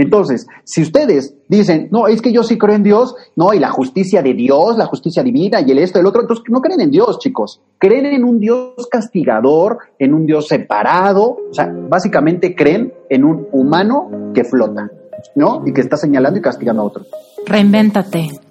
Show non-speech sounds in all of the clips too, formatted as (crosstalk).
Entonces, si ustedes dicen, no, es que yo sí creo en Dios, no, y la justicia de Dios, la justicia divina y el esto, el otro, entonces no creen en Dios, chicos. Creen en un Dios castigador, en un Dios separado, o sea, básicamente creen en un humano que flota, ¿no? Y que está señalando y castigando a otro. Reinvéntate.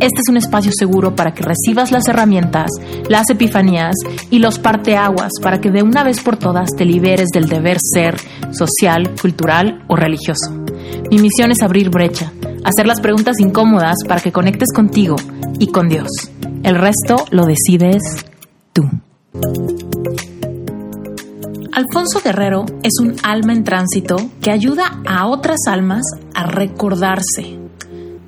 Este es un espacio seguro para que recibas las herramientas, las epifanías y los parteaguas para que de una vez por todas te liberes del deber ser social, cultural o religioso. Mi misión es abrir brecha, hacer las preguntas incómodas para que conectes contigo y con Dios. El resto lo decides tú. Alfonso Guerrero es un alma en tránsito que ayuda a otras almas a recordarse.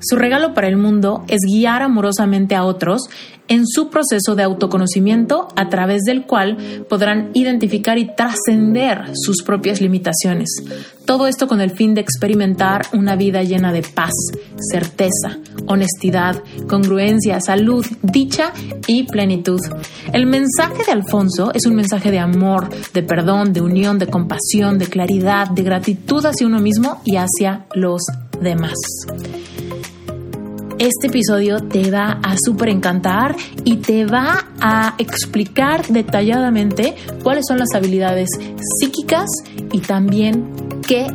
Su regalo para el mundo es guiar amorosamente a otros en su proceso de autoconocimiento a través del cual podrán identificar y trascender sus propias limitaciones. Todo esto con el fin de experimentar una vida llena de paz, certeza, honestidad, congruencia, salud, dicha y plenitud. El mensaje de Alfonso es un mensaje de amor, de perdón, de unión, de compasión, de claridad, de gratitud hacia uno mismo y hacia los demás. Este episodio te va a súper encantar y te va a explicar detalladamente cuáles son las habilidades psíquicas y también qué,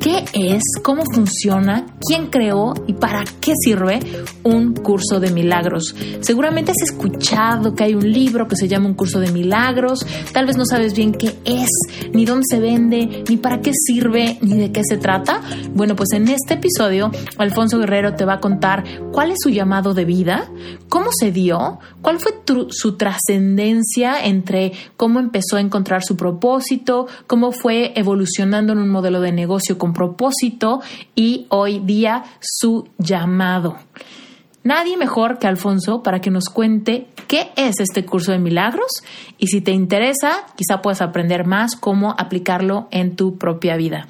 qué es, cómo funciona, quién creó y para qué sirve un curso de milagros. Seguramente has escuchado que hay un libro que se llama Un curso de milagros, tal vez no sabes bien qué es, ni dónde se vende, ni para qué sirve, ni de qué se trata. Bueno, pues en este episodio Alfonso Guerrero te va a contar cuál es su llamado de vida, cómo se dio, cuál fue su trascendencia entre cómo empezó a encontrar su propósito, cómo fue evolucionando en un modelo de negocio con propósito y hoy día su llamado. Nadie mejor que Alfonso para que nos cuente qué es este curso de milagros y si te interesa, quizá puedas aprender más cómo aplicarlo en tu propia vida.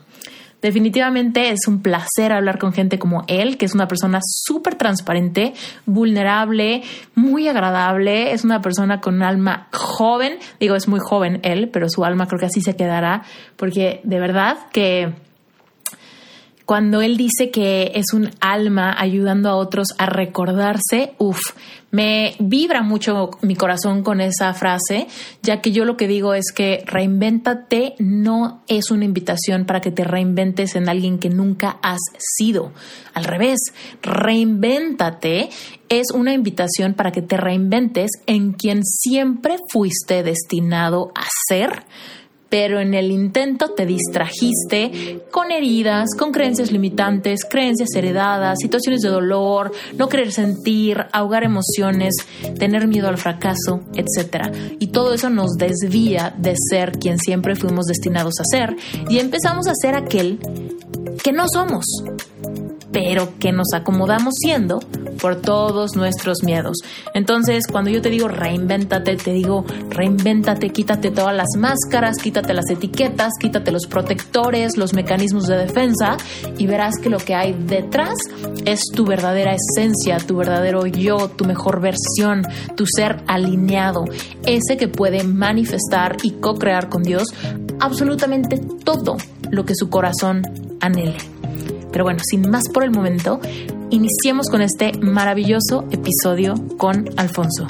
Definitivamente es un placer hablar con gente como él, que es una persona súper transparente, vulnerable, muy agradable, es una persona con un alma joven, digo, es muy joven él, pero su alma creo que así se quedará, porque de verdad que cuando él dice que es un alma ayudando a otros a recordarse, uff, me vibra mucho mi corazón con esa frase, ya que yo lo que digo es que reinvéntate no es una invitación para que te reinventes en alguien que nunca has sido. Al revés, reinvéntate es una invitación para que te reinventes en quien siempre fuiste destinado a ser pero en el intento te distrajiste con heridas, con creencias limitantes, creencias heredadas, situaciones de dolor, no querer sentir, ahogar emociones, tener miedo al fracaso, etc. Y todo eso nos desvía de ser quien siempre fuimos destinados a ser y empezamos a ser aquel que no somos pero que nos acomodamos siendo por todos nuestros miedos. Entonces, cuando yo te digo reinvéntate, te digo reinvéntate, quítate todas las máscaras, quítate las etiquetas, quítate los protectores, los mecanismos de defensa y verás que lo que hay detrás es tu verdadera esencia, tu verdadero yo, tu mejor versión, tu ser alineado, ese que puede manifestar y co-crear con Dios absolutamente todo lo que su corazón anhele. Pero bueno, sin más por el momento, iniciemos con este maravilloso episodio con Alfonso.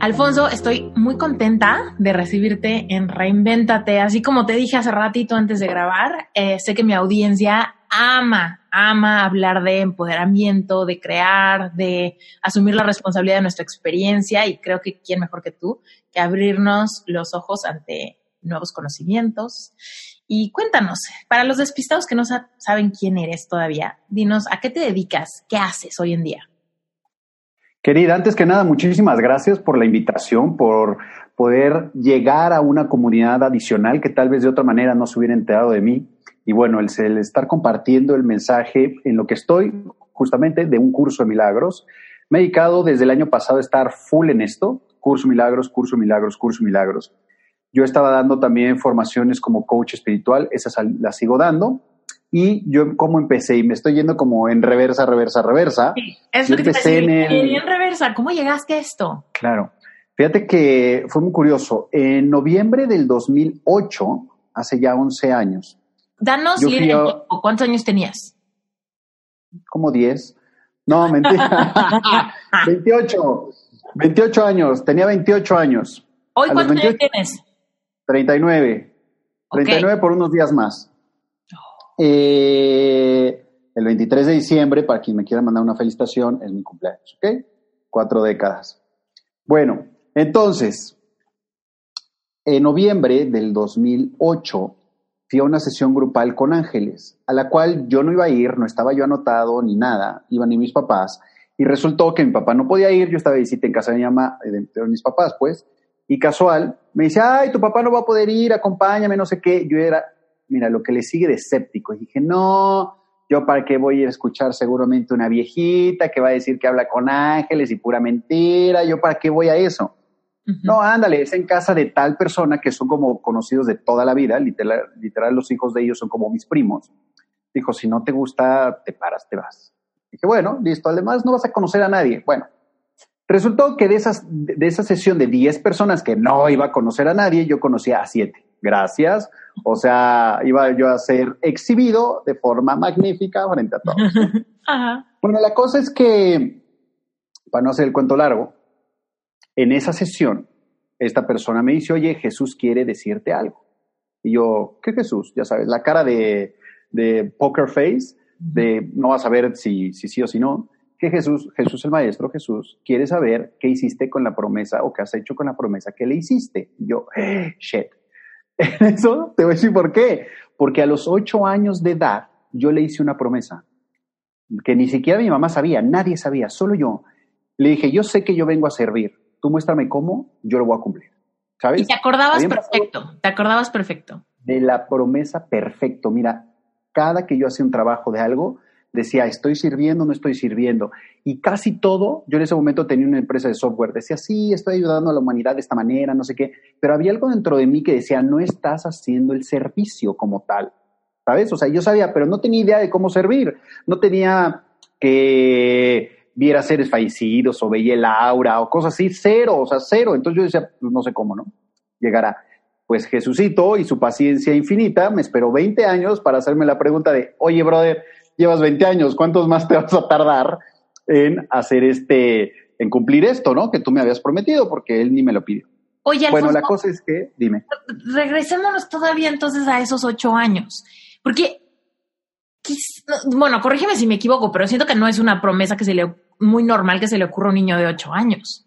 Alfonso, estoy muy contenta de recibirte en Reinvéntate. Así como te dije hace ratito antes de grabar, eh, sé que mi audiencia ama, ama hablar de empoderamiento, de crear, de asumir la responsabilidad de nuestra experiencia y creo que quién mejor que tú que abrirnos los ojos ante nuevos conocimientos y cuéntanos, para los despistados que no saben quién eres todavía, dinos a qué te dedicas, qué haces hoy en día. Querida, antes que nada, muchísimas gracias por la invitación, por poder llegar a una comunidad adicional que tal vez de otra manera no se hubiera enterado de mí. Y bueno, el, estar compartiendo el mensaje en lo que estoy justamente de un curso de milagros. Me he dedicado desde el año pasado a estar full en esto, curso milagros, curso milagros, curso milagros. Yo estaba dando también formaciones como coach espiritual, esas las sigo dando. Y yo, ¿cómo empecé? Y me estoy yendo como en reversa, reversa, reversa. Sí, es lo que empecé en, el... en reversa. ¿Cómo llegaste a esto? Claro. Fíjate que fue muy curioso. En noviembre del 2008, hace ya 11 años. Danos ¿Cuántos años tenías? Como 10. No, mentira. (laughs) 28. 28 años. Tenía 28 años. ¿Hoy cuántos años tienes? 39. 39 por unos días más. Eh, el 23 de diciembre, para quien me quiera mandar una felicitación, es mi cumpleaños, ¿ok? Cuatro décadas. Bueno, entonces, en noviembre del 2008 fui a una sesión grupal con ángeles, a la cual yo no iba a ir, no estaba yo anotado ni nada, iban ni mis papás, y resultó que mi papá no podía ir, yo estaba de visita en casa de mi mamá, eh, de, mis papás, pues, y casual, me dice, ay, tu papá no va a poder ir, acompáñame, no sé qué, yo era, mira, lo que le sigue de escéptico, y dije, no, yo para qué voy a ir a escuchar seguramente una viejita que va a decir que habla con ángeles y pura mentira, yo para qué voy a eso. No, ándale, es en casa de tal persona que son como conocidos de toda la vida, literal, literal los hijos de ellos son como mis primos. Dijo, si no te gusta, te paras, te vas. Dije, bueno, listo, además no vas a conocer a nadie. Bueno, resultó que de, esas, de esa sesión de 10 personas que no iba a conocer a nadie, yo conocía a 7. Gracias. O sea, iba yo a ser exhibido de forma magnífica frente a todos. (laughs) Bueno, la cosa es que, para no hacer el cuento largo, en esa sesión, esta persona me dice, oye, Jesús quiere decirte algo. Y yo, ¿qué Jesús? Ya sabes, la cara de, poker face, de no vas a saber si, si sí o si no, que Jesús, Jesús el Maestro, Jesús, quiere saber qué hiciste con la promesa o qué has hecho con la promesa que le hiciste. Y yo, eh, shit. (laughs) Eso te voy a decir por qué. Porque a los ocho años de edad yo le hice una promesa que ni siquiera mi mamá sabía, nadie sabía, solo yo. Le dije, yo sé que yo vengo a servir, tú muéstrame cómo, yo lo voy a cumplir. ¿Sabes? Y te acordabas perfecto, te acordabas perfecto. De la promesa perfecto. Mira, cada que yo hacía un trabajo de algo, decía, estoy sirviendo, no estoy sirviendo. Y casi todo, yo en ese momento tenía una empresa de software, decía, sí, estoy ayudando a la humanidad de esta manera, no sé qué, pero había algo dentro de mí que decía, no estás haciendo el servicio como tal. ¿Sabes? O sea, yo sabía, pero no tenía idea de cómo servir. No tenía que viera seres fallecidos o veía el aura o cosas así, cero, o sea, cero. Entonces yo decía, pues no sé cómo, ¿no? Llegará. Pues Jesucito y su paciencia infinita me esperó 20 años para hacerme la pregunta de, oye, brother, llevas 20 años, ¿cuántos más te vas a tardar en hacer este, en cumplir esto, ¿no? Que tú me habías prometido, porque él ni me lo pidió. Oye, bueno, la cosa es que, dime. Regresémonos todavía entonces a esos ocho años, porque, bueno, corrígeme si me equivoco, pero siento que no es una promesa que se le muy normal que se le ocurra a un niño de ocho años.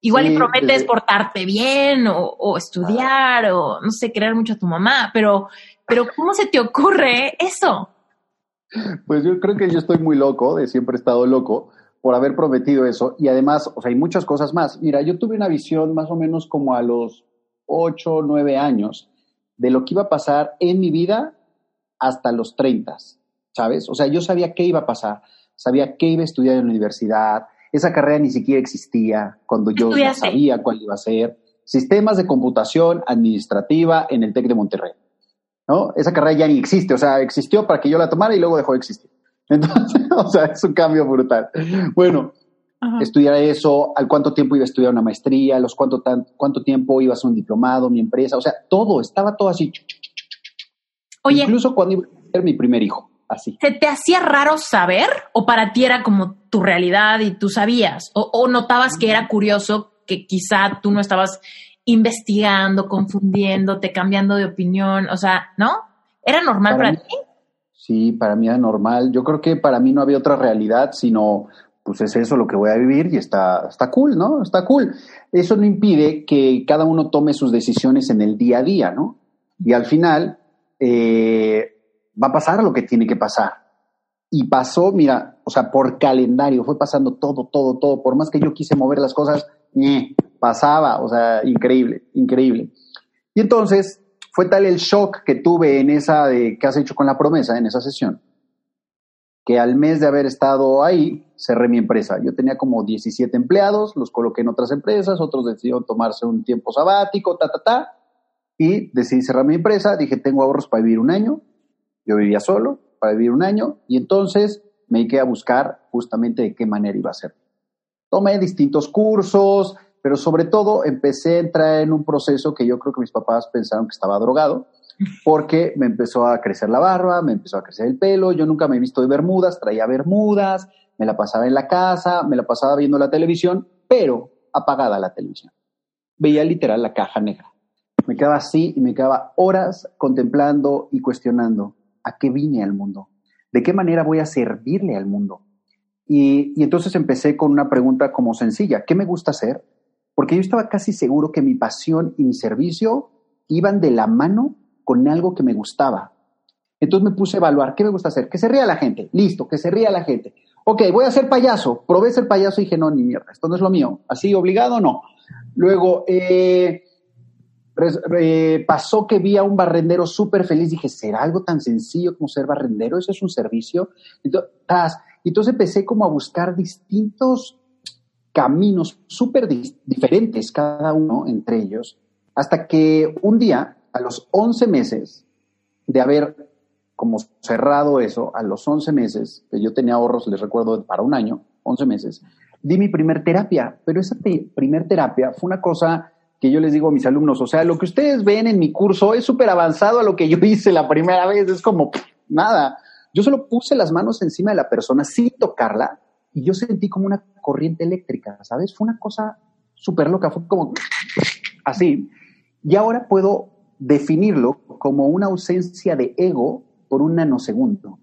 Igual y prometes portarte bien o, estudiar o, no sé, querer mucho a tu mamá, pero, pero ¿cómo se te ocurre eso? Pues yo creo que yo estoy muy loco, de siempre he estado loco por haber prometido eso. Y además, o sea, hay muchas cosas más. Mira, yo tuve una visión más o menos como a los ocho, nueve años de lo que iba a pasar en mi vida hasta los treintas, ¿sabes? O sea, yo sabía qué iba a pasar sabía qué iba a estudiar en la universidad, esa carrera ni siquiera existía cuando yo sabía cuál iba a ser. Sistemas de computación administrativa en el TEC de Monterrey. ¿No? Esa carrera ya ni existe, o sea, existió para que yo la tomara y luego dejó de existir. (laughs) Entonces, (laughs) o sea, es un cambio brutal. Bueno, estudiar eso, al cuánto tiempo iba a estudiar una maestría, los cuánto, cuánto tiempo iba a un diplomado, mi empresa, o sea, todo, estaba todo así. Oye. Incluso cuando iba a ser mi primer hijo. ¿Se te hacía raro saber o para ti era como tu realidad y tú sabías? ¿O, notabas que era curioso que quizá tú no estabas investigando, confundiéndote, cambiando de opinión? O sea, ¿no? ¿Era normal para, ti? Sí, para mí era normal. Yo creo que para mí no había otra realidad, sino pues es eso lo que voy a vivir y está, está cool, ¿no? Está cool. Eso no impide que cada uno tome sus decisiones en el día a día, ¿no? Y al final, eh, va a pasar lo que tiene que pasar. Y pasó, mira, o sea, por calendario, fue pasando todo, todo, todo. Por más que yo quise mover las cosas, pasaba, o sea, increíble, increíble. Y entonces fue tal el shock que tuve en esa de que has hecho con la promesa, en esa sesión, que al mes de haber estado ahí, cerré mi empresa. Yo tenía como 17 empleados, los coloqué en otras empresas, otros decidieron tomarse un tiempo sabático, ta, ta, ta, y decidí cerrar mi empresa. Dije, tengo ahorros para vivir un año. Yo vivía solo, para vivir un año, y entonces me dediqué a buscar justamente de qué manera iba a ser. Tomé distintos cursos, pero sobre todo empecé a entrar en un proceso que yo creo que mis papás pensaron que estaba drogado, porque me empezó a crecer la barba, me empezó a crecer el pelo, yo nunca me he visto de bermudas, traía bermudas, me la pasaba en la casa, me la pasaba viendo la televisión, pero apagada la televisión. Veía literal la caja negra. Me quedaba así y me quedaba horas contemplando y cuestionando a qué vine al mundo, de qué manera voy a servirle al mundo. Y, y entonces empecé con una pregunta como sencilla, ¿qué me gusta hacer? Porque yo estaba casi seguro que mi pasión y mi servicio iban de la mano con algo que me gustaba. Entonces me puse a evaluar, ¿qué me gusta hacer? Que se ría la gente, listo, que se ría la gente. Ok, voy a ser payaso. Probé ser payaso y dije, no, ni mierda, esto no es lo mío. Así, obligado, no. Luego, eh, pasó que vi a un barrendero súper feliz. Dije, ¿será algo tan sencillo como ser barrendero? ¿Eso es un servicio? Entonces, entonces empecé como a buscar distintos caminos súper diferentes, cada uno entre ellos, hasta que un día a los 11 meses de haber como cerrado eso, a los 11 meses, que yo tenía ahorros, les recuerdo, para un año, 11 meses, di mi primer terapia, pero esa primer terapia fue una cosa que yo les digo a mis alumnos, o sea, lo que ustedes ven en mi curso es súper avanzado a lo que yo hice la primera vez, es como nada. Yo solo puse las manos encima de la persona sin tocarla y yo sentí como una corriente eléctrica, ¿sabes? Fue una cosa súper loca, fue como así. Y ahora puedo definirlo como una ausencia de ego por un nanosegundo.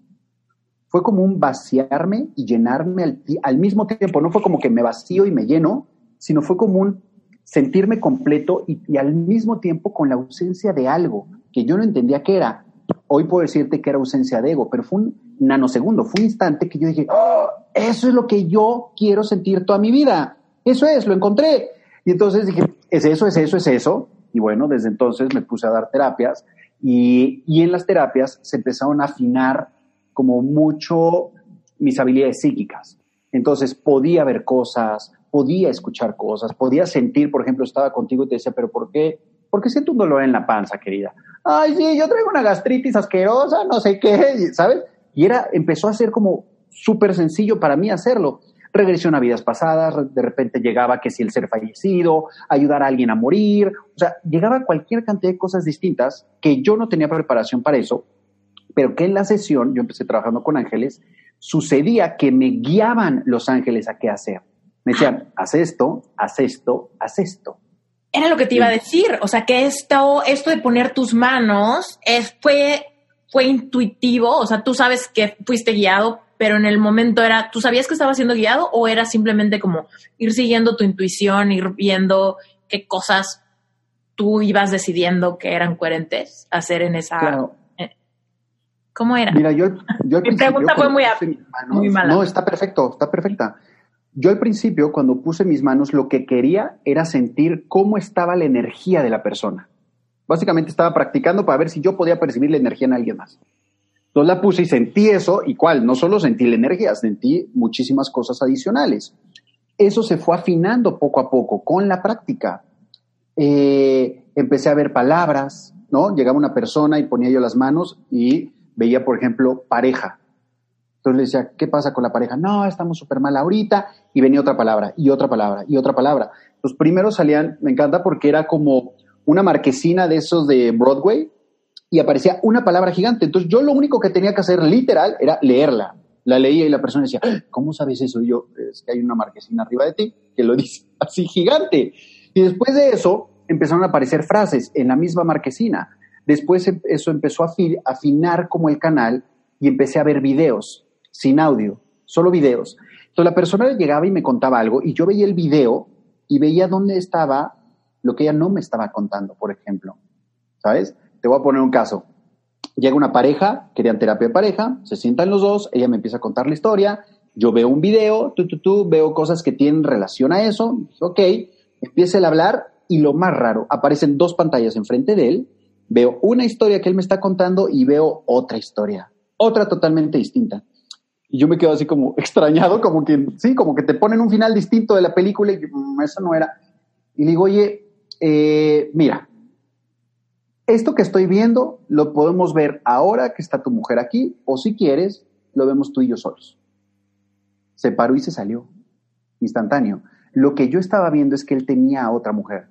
Fue como un vaciarme y llenarme al, mismo tiempo. No fue como que me vacío y me lleno, sino fue como un sentirme completo y, al mismo tiempo con la ausencia de algo que yo no entendía qué era. Hoy puedo decirte que era ausencia de ego, pero fue un nanosegundo, fue un instante que yo dije, oh, eso es lo que yo quiero sentir toda mi vida. Eso es, lo encontré. Y entonces dije, es eso, es eso, es eso. Y bueno, desde entonces me puse a dar terapias y, y en las terapias se empezaron a afinar como mucho mis habilidades psíquicas. Entonces podía ver cosas, podía escuchar cosas, podía sentir, por ejemplo, estaba contigo y te decía, pero ¿por qué? ¿Por qué siento un dolor en la panza, querida? Ay, sí, yo traigo una gastritis asquerosa, no sé qué, ¿sabes? Y era, empezó a ser como súper sencillo para mí hacerlo regresión a vidas pasadas, de repente llegaba que si el ser fallecido, ayudar a alguien a morir, o sea, llegaba cualquier cantidad de cosas distintas que yo no tenía preparación para eso, pero que en la sesión, yo empecé trabajando con ángeles, sucedía que me guiaban los ángeles a qué hacer. Me decían, haz esto, haz esto, haz esto. Era lo que te iba a decir, o sea, que esto, esto de poner tus manos es, fue, fue intuitivo, o sea, tú sabes que fuiste guiado pero en el momento era, ¿tú sabías que estaba siendo guiado o era simplemente como ir siguiendo tu intuición, ir viendo qué cosas tú ibas decidiendo que eran coherentes hacer en esa... Eh, ¿Cómo era? Mira, yo... yo Mi pregunta fue muy, muy mala. No, está perfecto, está perfecta. Yo al principio, cuando puse mis manos, lo que quería era sentir cómo estaba la energía de la persona. Básicamente estaba practicando para ver si yo podía percibir la energía en alguien más. Entonces la puse y sentí eso, y cuál, no solo sentí la energía, sentí muchísimas cosas adicionales. Eso se fue afinando poco a poco con la práctica. Eh, empecé a ver palabras, ¿no? Llegaba una persona y ponía yo las manos y veía, por ejemplo, pareja. Entonces le decía, ¿qué pasa con la pareja? No, estamos súper mal ahorita. Y venía otra palabra, y otra palabra, y otra palabra. Los primeros salían, me encanta porque era como una marquesina de esos de Broadway, y aparecía una palabra gigante. Entonces yo lo único que tenía que hacer literal era leerla. La leía y la persona decía, ah, ¿cómo sabes eso? Y yo, es que hay una marquesina arriba de ti que lo (laughs) dice así gigante. Y después de eso empezaron a aparecer frases en la misma marquesina. Después em, eso empezó a afinar como el canal y empecé a ver videos sin audio, solo videos. Entonces la persona llegaba y me contaba algo y yo veía el video y veía dónde estaba lo que ella no me estaba contando, por ejemplo. ¿Sabes? Te voy a poner un caso. Llega una pareja, querían terapia de pareja, se sientan los dos, ella me empieza a contar la historia, yo veo un video, tú, tú, tú, veo cosas que tienen relación a eso, ok, empieza a hablar y lo más raro, aparecen dos pantallas enfrente de él, veo una historia que él me está contando y veo otra historia, otra totalmente distinta. Y yo me quedo así como (laughs) extrañado, como que, sí, como que te ponen un final distinto de la película y mm, eso no era. Y digo, oye, eh, mira, esto que estoy viendo lo podemos ver ahora que está tu mujer aquí, o si quieres, lo vemos tú y yo solos. Se paró y se salió, instantáneo. Lo que yo estaba viendo es que él tenía a otra mujer.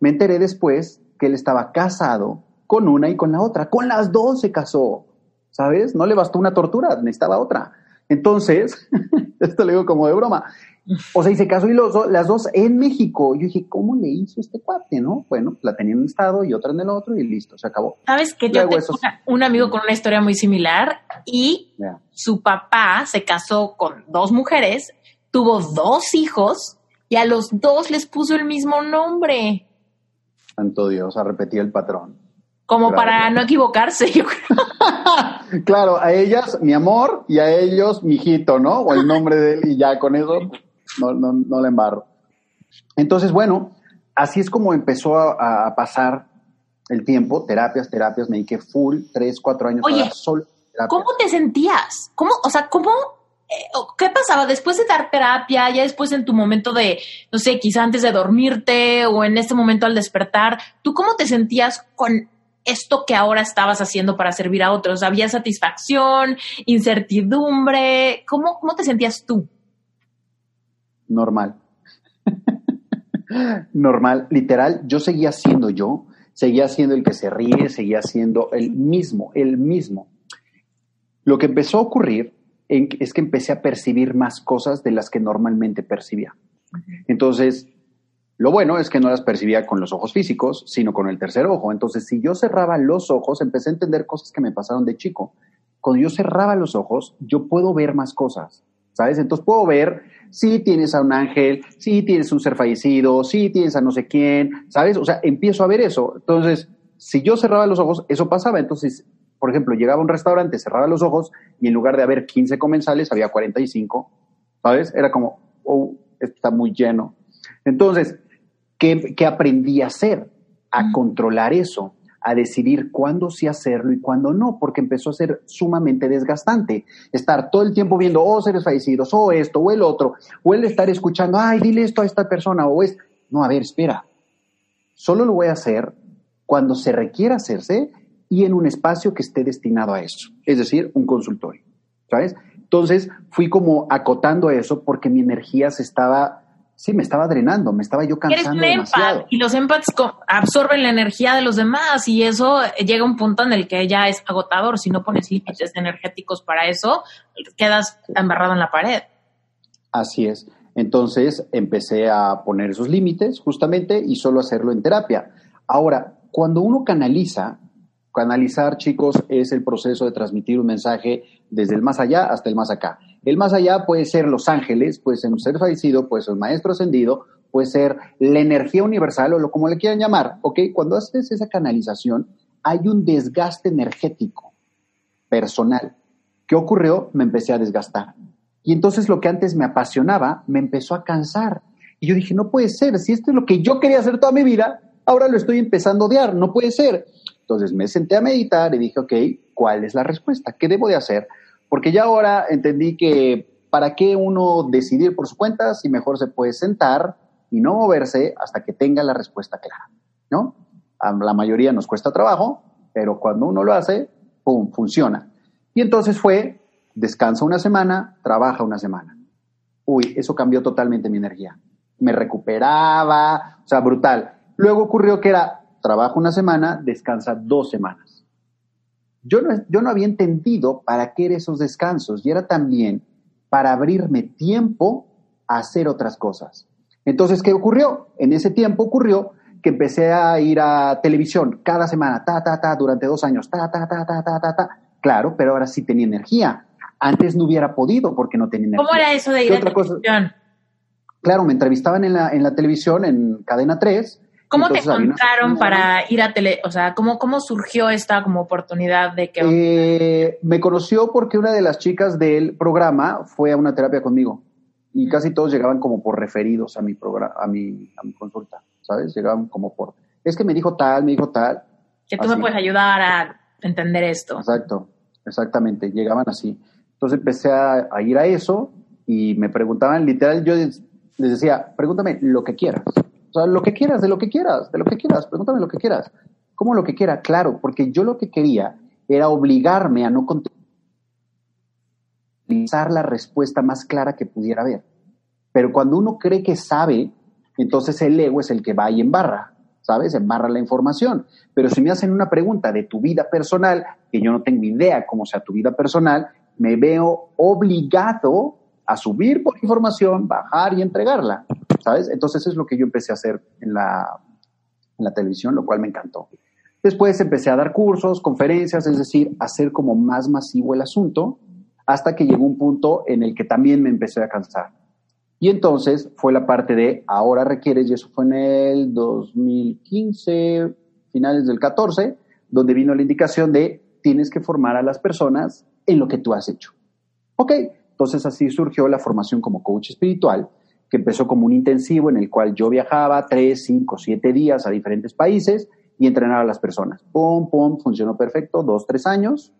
Me enteré después que él estaba casado con una y con la otra. Con las dos se casó, ¿sabes? No le bastó una tortura, necesitaba otra. Entonces, (laughs) esto le digo como de broma. (laughs) O sea, y se casó y los, las dos en México. Yo dije, ¿cómo le hizo este cuate, no? Bueno, la tenía en un estado y otra en el otro y listo, se acabó. ¿Sabes que Yo tengo un amigo con una historia muy similar y su papá se casó con dos mujeres, tuvo dos hijos y a los dos les puso el mismo nombre. Santo Dios, a repetir el patrón. Como para no equivocarse, yo creo. (laughs) claro, a ellas mi amor y a ellos mi hijito, ¿no? O el nombre de él y ya con eso no, no, no la embarro. Entonces, bueno, así es como empezó a, pasar el tiempo, terapias, terapias, me dediqué full, tres, cuatro años Oye, solo ¿cómo te sentías? ¿Cómo, o sea, cómo, eh, qué pasaba después de dar terapia, ya después en tu momento de, no sé, quizá antes de dormirte o en este momento al despertar, ¿tú cómo te sentías con esto que ahora estabas haciendo para servir a otros? ¿Había satisfacción, incertidumbre? ¿Cómo, cómo te sentías tú? Normal. (laughs) normal, literal, yo seguía siendo yo, seguía siendo el que se ríe, seguía siendo el mismo, el mismo. Lo que empezó a ocurrir es que empecé a percibir más cosas de las que normalmente percibía. Entonces, lo bueno es que no las percibía con los ojos físicos, sino con el tercer ojo. Entonces, si yo cerraba los ojos, empecé a entender cosas que me pasaron de chico. Cuando yo cerraba los ojos, yo puedo ver más cosas, ¿sabes? Entonces puedo ver si tienes a un ángel, si tienes un ser fallecido, si tienes a no sé quién, ¿sabes? O sea, empiezo a ver eso. Entonces, si yo cerraba los ojos, eso pasaba. Entonces, por ejemplo, llegaba a un restaurante, cerraba los ojos y en lugar de haber 15 comensales, había 45, ¿sabes? Era como, oh, esto está muy lleno. Entonces, ¿qué, qué aprendí a hacer? A controlar eso a decidir cuándo sí hacerlo y cuándo no, porque empezó a ser sumamente desgastante. Estar todo el tiempo viendo, oh, seres fallecidos, o oh, esto, o el otro, o el estar escuchando, ay, dile esto a esta persona, o es, no, a ver, espera, solo lo voy a hacer cuando se requiera hacerse y en un espacio que esté destinado a eso, es decir, un consultorio, ¿sabes? Entonces fui como acotando eso porque mi energía se estaba sí, me estaba drenando, me estaba yo cansando Eres un demasiado. y los empaths absorben la energía de los demás y eso llega a un punto en el que ya es agotador. Si no pones límites energéticos para eso, quedas embarrado en la pared. Así es. Entonces empecé a poner esos límites justamente y solo hacerlo en terapia. Ahora, cuando uno canaliza, canalizar, chicos, es el proceso de transmitir un mensaje desde el más allá hasta el más acá. El más allá puede ser los ángeles, puede ser un ser fallecido, puede ser un maestro ascendido, puede ser la energía universal o lo como le quieran llamar, ¿ok? Cuando haces esa canalización, hay un desgaste energético personal. ¿Qué ocurrió? Me empecé a desgastar. Y entonces lo que antes me apasionaba, me empezó a cansar. Y yo dije, no puede ser, si esto es lo que yo quería hacer toda mi vida, ahora lo estoy empezando a odiar, no puede ser. Entonces me senté a meditar y dije, ok, ¿cuál es la respuesta? ¿Qué debo de hacer? Porque ya ahora entendí que para qué uno decidir por su cuenta si mejor se puede sentar y no moverse hasta que tenga la respuesta clara, ¿no? A la mayoría nos cuesta trabajo, pero cuando uno lo hace, ¡pum!, funciona. Y entonces fue, descansa una semana, trabaja una semana. Uy, eso cambió totalmente mi energía. Me recuperaba, o sea, brutal. Luego ocurrió que era, trabajo una semana, descansa dos semanas. Yo no, yo no había entendido para qué eran esos descansos y era también para abrirme tiempo a hacer otras cosas. Entonces, ¿qué ocurrió? En ese tiempo ocurrió que empecé a ir a televisión cada semana, ta, ta, ta, durante dos años, ta, ta, ta, ta, ta, ta, ta. Claro, pero ahora sí tenía energía. Antes no hubiera podido porque no tenía energía. ¿Cómo era eso de ir a televisión? Claro, me entrevistaban en la, en la televisión, en Cadena 3, ¿Cómo te encontraron para ir a tele? O sea, ¿cómo, cómo surgió esta como oportunidad de que... Eh, me conoció porque una de las chicas del programa fue a una terapia conmigo y casi todos llegaban como por referidos a mi, programa, a mi, a mi consulta, ¿sabes? Llegaban como por... Es que me dijo tal, me dijo tal. Que tú me puedes ayudar a entender esto. Exacto, exactamente, llegaban así. Entonces empecé a, a ir a eso y me preguntaban, literal, yo les decía, pregúntame lo que quieras. O sea, lo que quieras, de lo que quieras, de lo que quieras, pregúntame lo que quieras. ¿Cómo lo que quiera? Claro, porque yo lo que quería era obligarme a no utilizar la respuesta más clara que pudiera haber. Pero cuando uno cree que sabe, entonces el ego es el que va y embarra, ¿sabes? Embarra la información. Pero si me hacen una pregunta de tu vida personal, que yo no tengo idea cómo sea tu vida personal, me veo obligado a subir por información, bajar y entregarla, Entonces es lo que yo empecé a hacer en la, en la televisión, lo cual me encantó. Después empecé a dar cursos, conferencias, es decir, hacer como más masivo el asunto, hasta que llegó un punto en el que también me empecé a cansar. Y entonces fue la parte de ahora requieres, y eso fue en el 2015, finales del 14, donde vino la indicación de tienes que formar a las personas en lo que tú has hecho. Ok, entonces así surgió la formación como coach espiritual, que empezó como un intensivo en el cual yo viajaba tres, cinco, siete días a diferentes países y entrenaba a las personas. Pum, pum, funcionó perfecto, dos, tres años,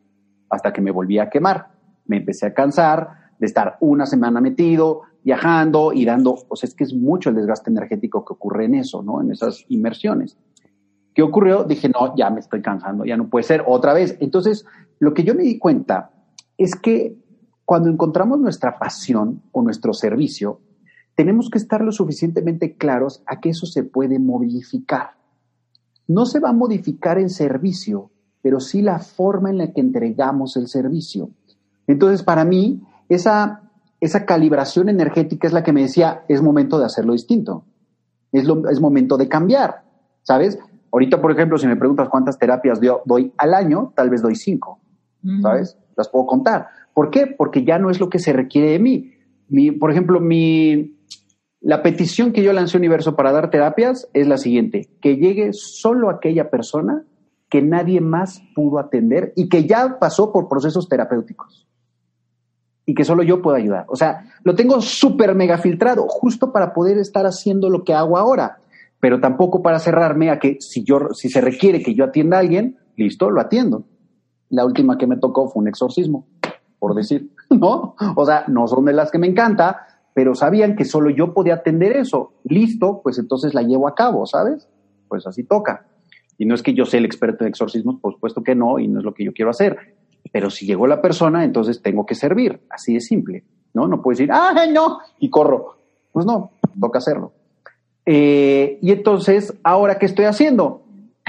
hasta que me volví a quemar. Me empecé a cansar de estar una semana metido, viajando y dando, o sea, es que es mucho el desgaste energético que ocurre en eso, ¿no? En esas inmersiones. ¿Qué ocurrió? Dije, no, ya me estoy cansando, ya no puede ser otra vez. Entonces, lo que yo me di cuenta es que cuando encontramos nuestra pasión o nuestro servicio, tenemos que estar lo suficientemente claros a que eso se puede modificar. No se va a modificar el servicio, pero sí la forma en la que entregamos el servicio. Entonces, para mí, esa, esa calibración energética es la que me decía, es momento de hacerlo distinto. Es, lo, es momento de cambiar, ¿sabes? Ahorita, por ejemplo, si me preguntas cuántas terapias doy al año, tal vez doy cinco, ¿sabes? Las puedo contar. ¿Por qué? Porque ya no es lo que se requiere de mí. Mi, por ejemplo, mi, la petición que yo lancé Universo para dar terapias es la siguiente, que llegue solo aquella persona que nadie más pudo atender y que ya pasó por procesos terapéuticos y que solo yo puedo ayudar. O sea, lo tengo súper mega filtrado justo para poder estar haciendo lo que hago ahora, pero tampoco para cerrarme a que si, yo, si se requiere que yo atienda a alguien, listo, lo atiendo. La última que me tocó fue un exorcismo por decir, (laughs) ¿no? O sea, no son de las que me encanta, pero sabían que solo yo podía atender eso. Listo, pues entonces la llevo a cabo, ¿sabes? Pues así toca. Y no es que yo sea el experto en exorcismos, por supuesto que no, y no es lo que yo quiero hacer. Pero si llegó la persona, entonces tengo que servir. Así de simple, ¿no? No puedo decir, ¡ah, no! Y corro. Pues no, toca hacerlo. Eh, y entonces, ¿ahora qué estoy haciendo?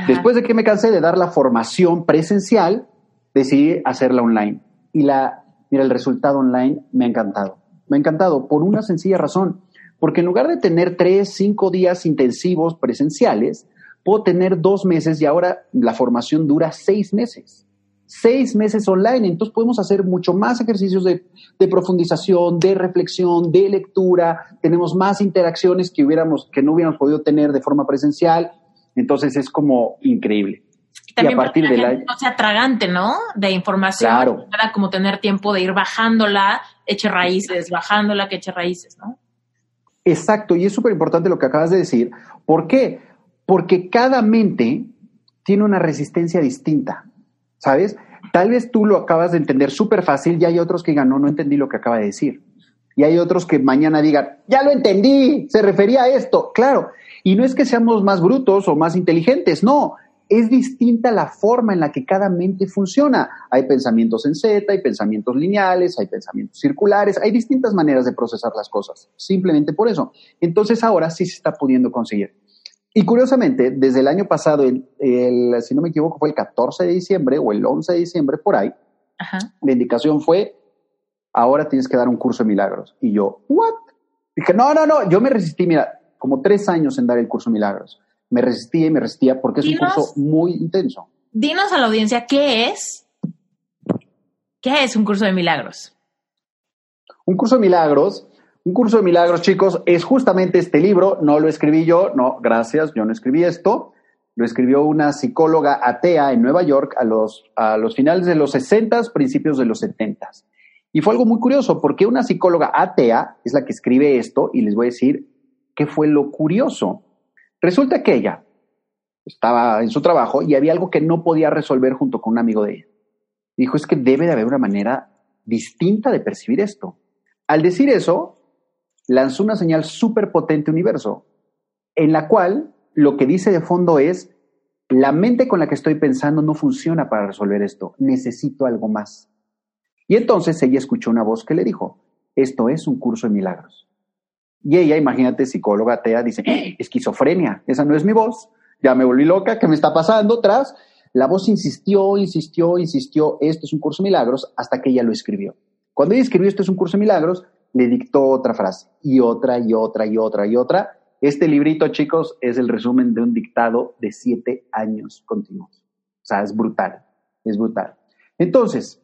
Después de que me cansé de dar la formación presencial, decidí hacerla online. Y la Mira, el resultado online me ha encantado. Me ha encantado por una sencilla razón. Porque en lugar de tener tres, cinco días intensivos presenciales, puedo tener dos meses y ahora la formación dura seis meses. Seis meses online. Entonces podemos hacer mucho más ejercicios de, de profundización, de reflexión, de lectura. Tenemos más interacciones que, hubiéramos, que no hubiéramos podido tener de forma presencial. Entonces es como increíble. También y a partir de la... no sea tragante, ¿no? De información. Claro. Para como tener tiempo de ir bajándola, eche raíces, bajándola, que eche raíces, ¿no? Exacto, y es súper importante lo que acabas de decir. ¿Por qué? Porque cada mente tiene una resistencia distinta, ¿sabes? Tal vez tú lo acabas de entender súper fácil y hay otros que digan, no, no entendí lo que acaba de decir. Y hay otros que mañana digan, ya lo entendí, se refería a esto. Claro, y no es que seamos más brutos o más inteligentes, no, es distinta la forma en la que cada mente funciona. Hay pensamientos en Z, hay pensamientos lineales, hay pensamientos circulares, hay distintas maneras de procesar las cosas, simplemente por eso. Entonces ahora sí se está pudiendo conseguir. Y curiosamente, desde el año pasado, el, si no me equivoco, fue el 14 de diciembre o el 11 de diciembre, por ahí, la indicación fue, ahora tienes que dar un curso de milagros. Y yo, ¿what? Dije, no, no, no, yo me resistí, mira, como tres años en dar el curso de milagros me resistía y me resistía porque es un curso muy intenso. Dinos a la audiencia, ¿qué es? ¿Qué es un curso de milagros? Un curso de milagros, un curso de milagros, chicos, es justamente este libro. No lo escribí yo, no, gracias, yo no escribí esto. Lo escribió una psicóloga atea en Nueva York a los, a los finales de los 60, principios de los 70. Y fue algo muy curioso, porque una psicóloga atea es la que escribe esto, y les voy a decir qué fue lo curioso. Resulta que ella estaba en su trabajo y había algo que no podía resolver junto con un amigo de ella. Dijo, es que debe de haber una manera distinta de percibir esto. Al decir eso, lanzó una señal súper potente universo, en la cual lo que dice de fondo es, la mente con la que estoy pensando no funciona para resolver esto, necesito algo más. Y entonces ella escuchó una voz que le dijo, esto es un curso de milagros. Y ella, imagínate, psicóloga atea, dice, ¡Eh! esquizofrenia, esa no es mi voz, ya me volví loca, ¿qué me está pasando? Tras, la voz insistió, insistió, insistió, esto es un curso de milagros, hasta que ella lo escribió. Cuando ella escribió esto es un curso de milagros, le dictó otra frase, y otra, y otra, y otra, y otra. Este librito, chicos, es el resumen de un dictado de siete años continuos. O sea, es brutal, es brutal. Entonces,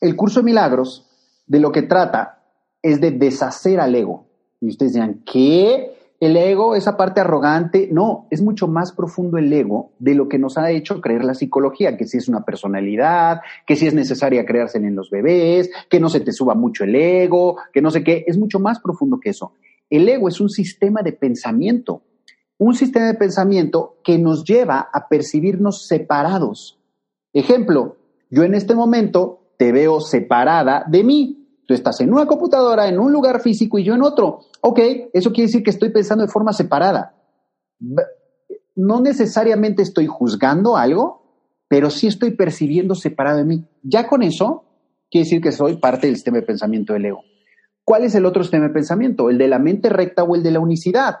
el curso de milagros de lo que trata es de deshacer al ego. Y ustedes dirán, ¿qué? El ego, esa parte arrogante. No, es mucho más profundo el ego de lo que nos ha hecho creer la psicología, que si es una personalidad, que si es necesaria crearse en los bebés, que no se te suba mucho el ego, que no sé qué. Es mucho más profundo que eso. El ego es un sistema de pensamiento, un sistema de pensamiento que nos lleva a percibirnos separados. Ejemplo, yo en este momento te veo separada de mí. Tú estás en una computadora, en un lugar físico y yo en otro. Ok, eso quiere decir que estoy pensando de forma separada. No necesariamente estoy juzgando algo, pero sí estoy percibiendo separado de mí. Ya con eso, quiere decir que soy parte del sistema de pensamiento del ego. ¿Cuál es el otro sistema de pensamiento? ¿El de la mente recta o el de la unicidad?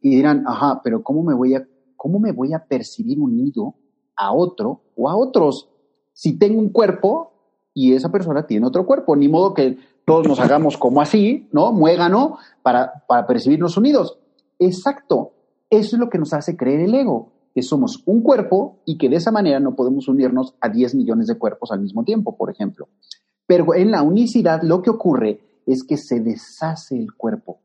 Y dirán, ajá, pero ¿cómo me voy a, cómo me voy a percibir unido a otro o a otros? Si tengo un cuerpo, y esa persona tiene otro cuerpo. Ni modo que todos nos hagamos como así, ¿no? Muégano para, para percibirnos unidos. Exacto. Eso es lo que nos hace creer el ego, que somos un cuerpo y que de esa manera no podemos unirnos a 10 millones de cuerpos al mismo tiempo, por ejemplo. Pero en la unicidad lo que ocurre es que se deshace el cuerpo.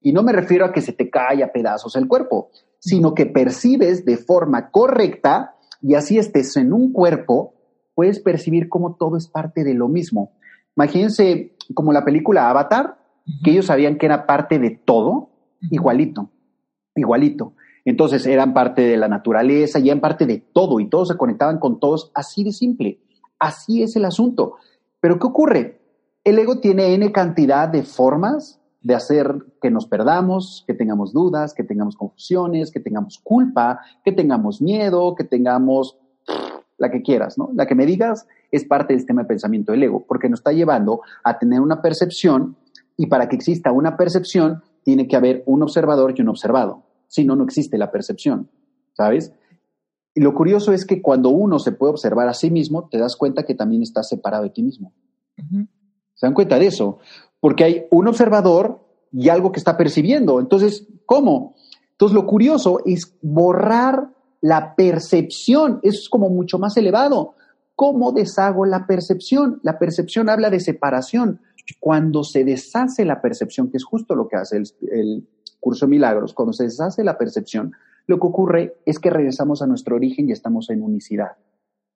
Y no me refiero a que se te cae a pedazos el cuerpo, sino que percibes de forma correcta y así estés en un cuerpo puedes percibir cómo todo es parte de lo mismo. Imagínense como la película Avatar, que ellos sabían que era parte de todo, igualito, igualito. Entonces eran parte de la naturaleza y eran parte de todo y todos se conectaban con todos, así de simple. Así es el asunto. Pero ¿qué ocurre? El ego tiene N cantidad de formas de hacer que nos perdamos, que tengamos dudas, que tengamos confusiones, que tengamos culpa, que tengamos miedo, que tengamos la que quieras, ¿no? La que me digas es parte del sistema de pensamiento del ego, porque nos está llevando a tener una percepción y para que exista una percepción tiene que haber un observador y un observado. Si no, no existe la percepción, ¿sabes? Y lo curioso es que cuando uno se puede observar a sí mismo, te das cuenta que también está separado de ti mismo. ¿Se dan cuenta de eso? Porque hay un observador y algo que está percibiendo. Entonces, ¿cómo? Entonces, lo curioso es borrar la percepción, eso es como mucho más elevado. ¿Cómo deshago la percepción? La percepción habla de separación. Cuando se deshace la percepción, que es justo lo que hace el, curso de milagros, cuando se deshace la percepción, lo que ocurre es que regresamos a nuestro origen y estamos en unicidad.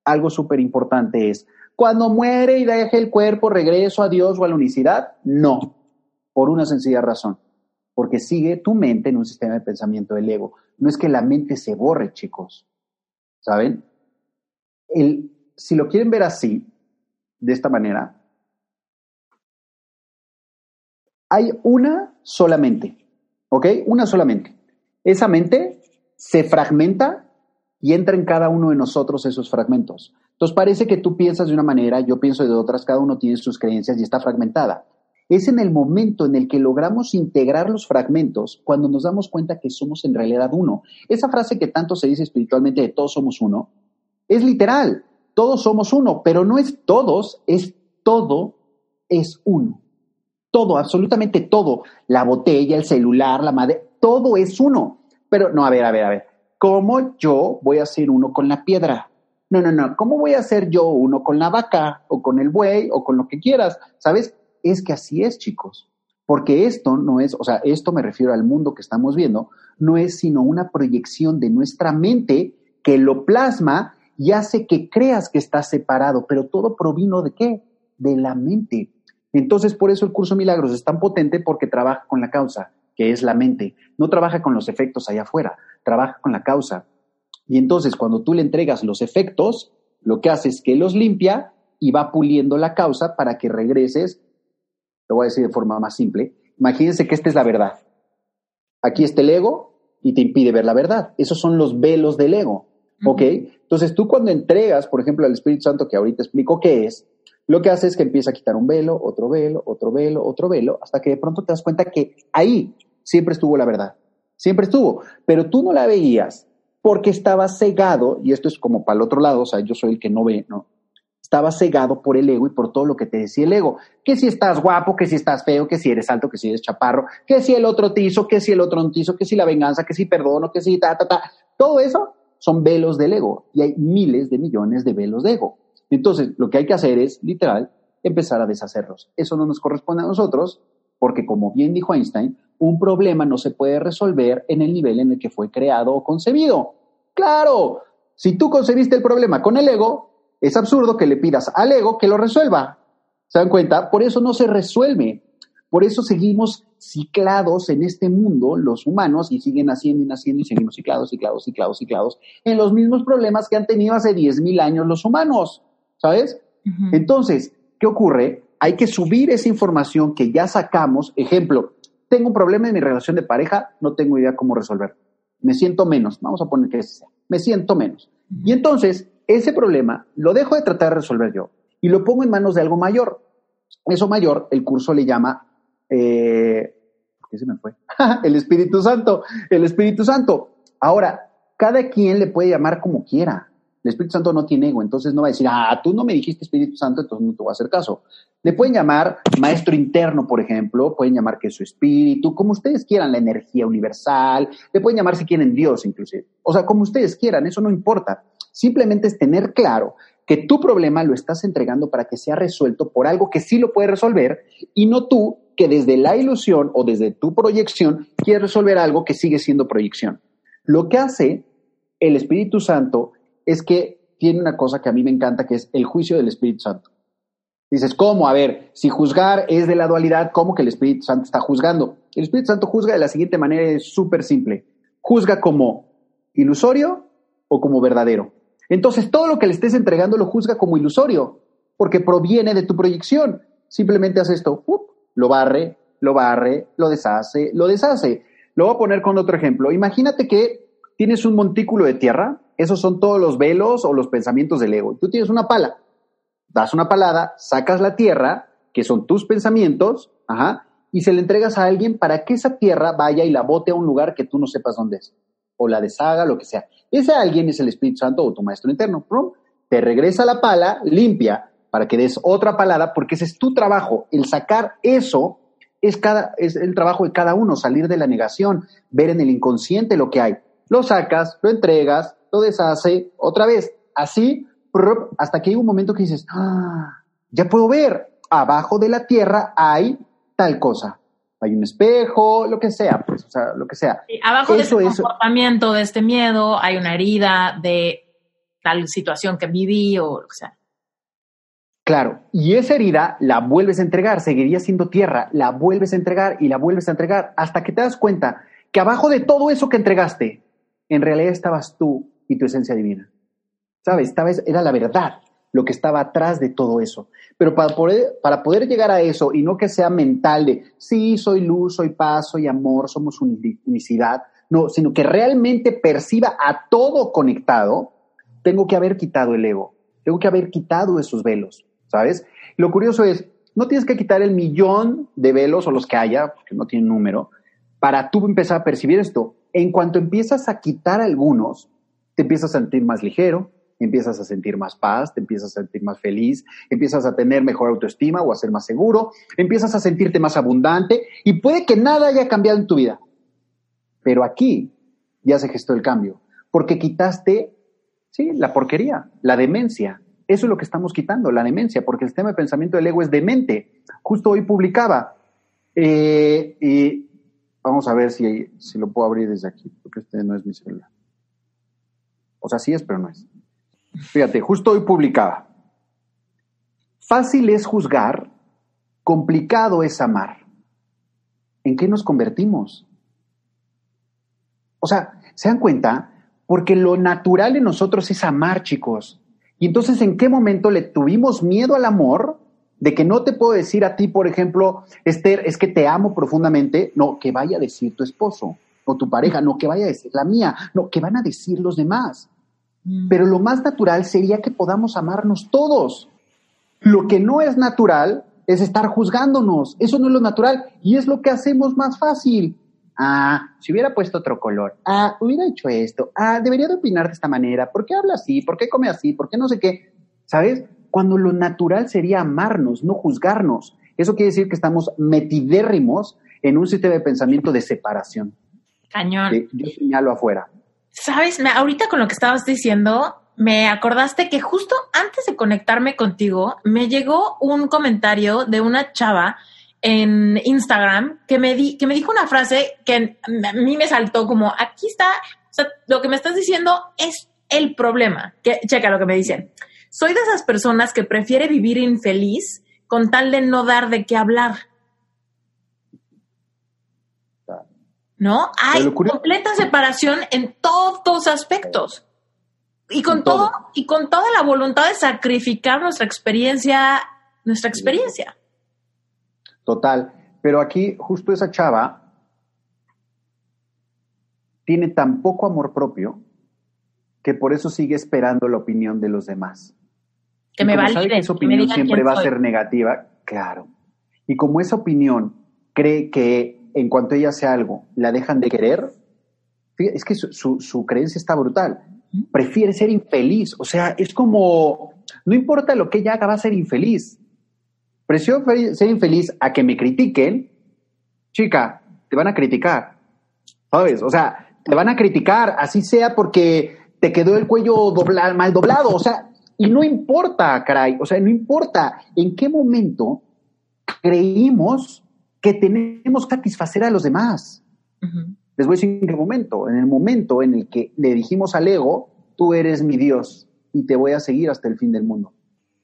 Algo súper importante es, cuando muere y deje el cuerpo, regreso a Dios o a la unicidad. No, por una sencilla razón porque sigue tu mente en un sistema de pensamiento del ego. No es que la mente se borre, chicos. ¿Saben? El, si lo quieren ver así, de esta manera, hay una solamente, ¿ok? Una solamente. Esa mente se fragmenta y entra en cada uno de nosotros esos fragmentos. Entonces parece que tú piensas de una manera, yo pienso de otras, cada uno tiene sus creencias y está fragmentada. Es en el momento en el que logramos integrar los fragmentos cuando nos damos cuenta que somos en realidad uno. Esa frase que tanto se dice espiritualmente de todos somos uno, es literal, todos somos uno, pero no es todos, es todo es uno. Todo, absolutamente todo. La botella, el celular, la madre, todo es uno. Pero no, a ver, a ver, a ver. ¿Cómo yo voy a ser uno con la piedra? No, no, no. ¿Cómo voy a ser yo uno con la vaca o con el buey o con lo que quieras? ¿Sabes? Es que así es, chicos. Porque esto no es, o sea, esto me refiero al mundo que estamos viendo, no es sino una proyección de nuestra mente que lo plasma y hace que creas que estás separado, pero todo provino de qué? De la mente. Entonces, por eso el curso Milagros es tan potente porque trabaja con la causa, que es la mente. No trabaja con los efectos allá afuera, trabaja con la causa. Y entonces, cuando tú le entregas los efectos, lo que hace es que los limpia y va puliendo la causa para que regreses, lo voy a decir de forma más simple, imagínense que esta es la verdad. Aquí está el ego y te impide ver la verdad. Esos son los velos del ego. ¿Ok? Entonces tú cuando entregas, por ejemplo, al Espíritu Santo, que ahorita explico qué es, lo que hace es que empieza a quitar un velo, otro velo, otro velo, otro velo, hasta que de pronto te das cuenta que ahí siempre estuvo la verdad. Siempre estuvo. Pero tú no la veías porque estaba cegado, y esto es como para el otro lado, o sea, yo soy el que no ve, ¿no? Estaba cegado por el ego y por todo lo que te decía el ego. Que si estás guapo, que si estás feo, que si eres alto, que si eres chaparro, que si el otro te hizo, que si el otro hizo, que si la venganza, que si perdono, que si ta, ta, ta. Todo eso son velos del ego y hay miles de millones de velos de ego. Entonces, lo que hay que hacer es, literal, empezar a deshacerlos. Eso no nos corresponde a nosotros porque, como bien dijo Einstein, un problema no se puede resolver en el nivel en el que fue creado o concebido. Claro, si tú concebiste el problema con el ego, es absurdo que le pidas al ego que lo resuelva. ¿Se dan cuenta? Por eso no se resuelve. Por eso seguimos ciclados en este mundo, los humanos, y siguen haciendo y naciendo y seguimos ciclados, ciclados, ciclados, ciclados, en los mismos problemas que han tenido hace 10.000 años los humanos, ¿sabes? Entonces, ¿qué ocurre? Hay que subir esa información que ya sacamos. Ejemplo, tengo un problema en mi relación de pareja, no tengo idea cómo resolverlo. Me siento menos, vamos a poner que sea, me siento menos. Y entonces, ese problema lo dejo de tratar de resolver yo y lo pongo en manos de algo mayor. Eso mayor, el curso le llama eh, ¿Qué se me fue? (laughs) el Espíritu Santo, el Espíritu Santo. Ahora, cada quien le puede llamar como quiera. El Espíritu Santo no tiene ego, entonces no va a decir, ah, tú no me dijiste Espíritu Santo, entonces no te voy a hacer caso. Le pueden llamar maestro interno, por ejemplo, pueden llamar que es su espíritu, como ustedes quieran, la energía universal, le pueden llamar si quieren Dios inclusive. O sea, como ustedes quieran, eso no importa. Simplemente es tener claro que tu problema lo estás entregando para que sea resuelto por algo que sí lo puede resolver y no tú que desde la ilusión o desde tu proyección quieres resolver algo que sigue siendo proyección. Lo que hace el Espíritu Santo es que tiene una cosa que a mí me encanta, que es el juicio del Espíritu Santo. Dices, ¿cómo? A ver, si juzgar es de la dualidad, ¿cómo que el Espíritu Santo está juzgando? El Espíritu Santo juzga de la siguiente manera, es súper simple. Juzga como ilusorio o como verdadero. Entonces, todo lo que le estés entregando lo juzga como ilusorio, porque proviene de tu proyección. Simplemente hace esto, lo barre, lo barre, lo deshace, lo deshace. Lo voy a poner con otro ejemplo. Imagínate que tienes un montículo de tierra, esos son todos los velos o los pensamientos del ego. Tú tienes una pala, das una palada, sacas la tierra, que son tus pensamientos, ajá, y se le entregas a alguien para que esa tierra vaya y la bote a un lugar que tú no sepas dónde es, o la deshaga, lo que sea. Ese alguien es el Espíritu Santo o tu maestro interno. Te regresa la pala limpia, para que des otra palabra, porque ese es tu trabajo. El sacar eso es, cada, es el trabajo de cada uno, salir de la negación, ver en el inconsciente lo que hay. Lo sacas, lo entregas, lo deshace, otra vez, así, hasta que hay un momento que dices, ah, ya puedo ver, abajo de la tierra hay tal cosa. Hay un espejo, lo que sea, pues, o sea, lo que sea. abajo de ese comportamiento, de este miedo, hay una herida de tal situación que viví o lo que sea. Claro, y esa herida la vuelves a entregar, seguiría siendo tierra, la vuelves a entregar y la vuelves a entregar hasta que te das cuenta que abajo de todo eso que entregaste, en realidad estabas tú y tu esencia divina. ¿Sabes? Esta vez era la verdad lo que estaba atrás de todo eso. Pero para poder, llegar a eso y no que sea mental de, sí, soy luz, soy paz, soy amor, somos unicidad, no, sino que realmente perciba a todo conectado, tengo que haber quitado el ego, tengo que haber quitado esos velos. ¿sabes? Lo curioso es, no tienes que quitar el millón de velos o los que haya, que no tienen número, para tú empezar a percibir esto. En cuanto empiezas a quitar algunos, te empiezas a sentir más ligero, empiezas a sentir más paz, te empiezas a sentir más feliz, empiezas a tener mejor autoestima o a ser más seguro, empiezas a sentirte más abundante y puede que nada haya cambiado en tu vida. Pero aquí ya se gestó el cambio, porque quitaste, sí, la porquería, la demencia, eso es lo que estamos quitando, la demencia, porque el sistema de pensamiento del ego es demente. Justo hoy publicaba, eh, y vamos a ver si, si lo puedo abrir desde aquí, porque este no es mi celular. O sea, sí es, pero no es. Fíjate, justo hoy publicaba. Fácil es juzgar, complicado es amar. ¿En qué nos convertimos? O sea, ¿se dan cuenta? Porque lo natural en nosotros es amar, chicos. Y entonces, ¿en qué momento le tuvimos miedo al amor? De que no te puedo decir a ti, por ejemplo, Esther, es que te amo profundamente. No, que vaya a decir tu esposo o tu pareja, no, que vaya a decir la mía, no, que van a decir los demás. Mm. Pero lo más natural sería que podamos amarnos todos. Lo que no es natural es estar juzgándonos. Eso no es lo natural y es lo que hacemos más fácil. Ah, si hubiera puesto otro color. Ah, hubiera hecho esto. Ah, debería de opinar de esta manera. ¿Por qué habla así? ¿Por qué come así? ¿Por qué no sé qué? ¿Sabes? Cuando lo natural sería amarnos, no juzgarnos. Eso quiere decir que estamos metidérrimos en un sistema de pensamiento de separación. Cañón. yo señalo afuera. Sabes, ahorita con lo que estabas diciendo, me acordaste que justo antes de conectarme contigo, me llegó un comentario de una chava en Instagram que me, di, que me dijo una frase que a mí me saltó como, aquí está, o sea, lo que me estás diciendo es el problema. Que, checa lo que me dicen. Soy de esas personas que prefiere vivir infeliz con tal de no dar de qué hablar. ¿No? Hay completa separación en todos aspectos. Y con todo. y con toda la voluntad de sacrificar nuestra experiencia, nuestra experiencia. Total. Pero aquí, justo esa chava tiene tan poco amor propio que por eso sigue esperando la opinión de los demás. Que me valide, sabe que esa opinión siempre va a ser negativa, claro. Y como esa opinión cree que en cuanto ella hace algo, la dejan de querer, es que su, creencia está brutal prefiere ser infeliz. O sea, es como, no importa lo que ella haga, va a ser infeliz. Prefiero ser infeliz a que me critiquen. Chica, te van a criticar. ¿Sabes? O sea, te van a criticar, así sea porque te quedó el cuello mal doblado. O sea, y no importa, caray. O sea, no importa en qué momento creímos que tenemos que satisfacer a los demás. Les voy a decir en qué momento. En el momento en el que le dijimos al ego, tú eres mi Dios y te voy a seguir hasta el fin del mundo.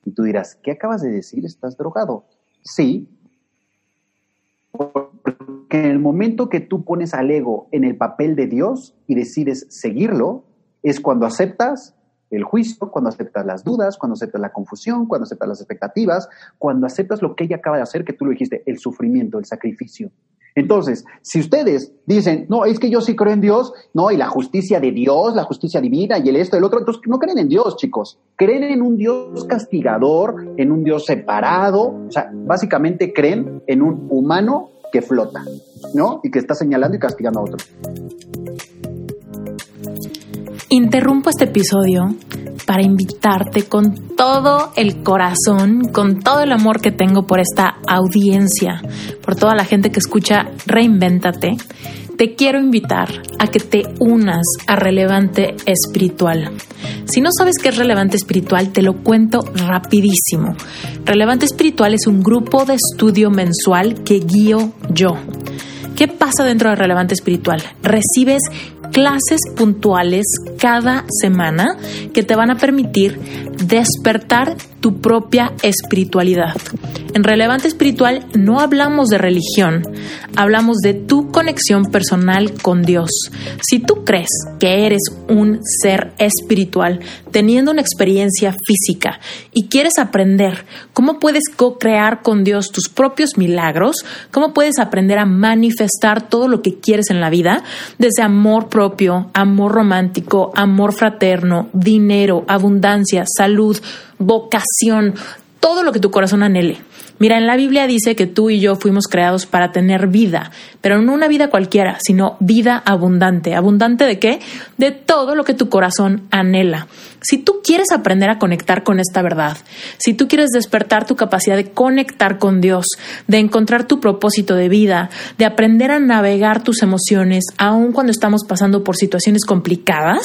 Y tú dirás, ¿qué acabas de decir? ¿Estás drogado? Sí. Porque en el momento que tú pones al ego en el papel de Dios y decides seguirlo, es cuando aceptas el juicio, cuando aceptas las dudas, cuando aceptas la confusión, cuando aceptas las expectativas, cuando aceptas lo que ella acaba de hacer, que tú lo dijiste, el sufrimiento, el sacrificio. Entonces, si ustedes dicen, no, es que yo sí creo en Dios, no, y la justicia de Dios, la justicia divina y el esto, el otro, entonces no creen en Dios, chicos. Creen en un Dios castigador, en un Dios separado, o sea, básicamente creen en un humano que flota, ¿no? Y que está señalando y castigando a otro. Interrumpo este episodio para invitarte con todo el corazón, con todo el amor que tengo por esta audiencia, por toda la gente que escucha Reinvéntate, te quiero invitar a que te unas a Relevante Espiritual. Si no sabes qué es Relevante Espiritual, te lo cuento rapidísimo. Relevante Espiritual es un grupo de estudio mensual que guío yo. ¿Qué pasa dentro de Relevante Espiritual? Recibes clases puntuales cada semana que te van a permitir despertar tu propia espiritualidad. En Relevante Espiritual no hablamos de religión, hablamos de tu conexión personal con Dios. Si tú crees que eres un ser espiritual teniendo una experiencia física y quieres aprender cómo puedes co-crear con Dios tus propios milagros, cómo puedes aprender a manifestar todo lo que quieres en la vida, desde amor propio, amor romántico, amor fraterno, dinero, abundancia, salud, vocación, todo lo que tu corazón anhele. Mira, en la Biblia dice que tú y yo fuimos creados para tener vida, pero no una vida cualquiera, sino vida abundante. ¿Abundante de qué? De todo lo que tu corazón anhela. Si tú quieres aprender a conectar con esta verdad, si tú quieres despertar tu capacidad de conectar con Dios, de encontrar tu propósito de vida, de aprender a navegar tus emociones, aun cuando estamos pasando por situaciones complicadas,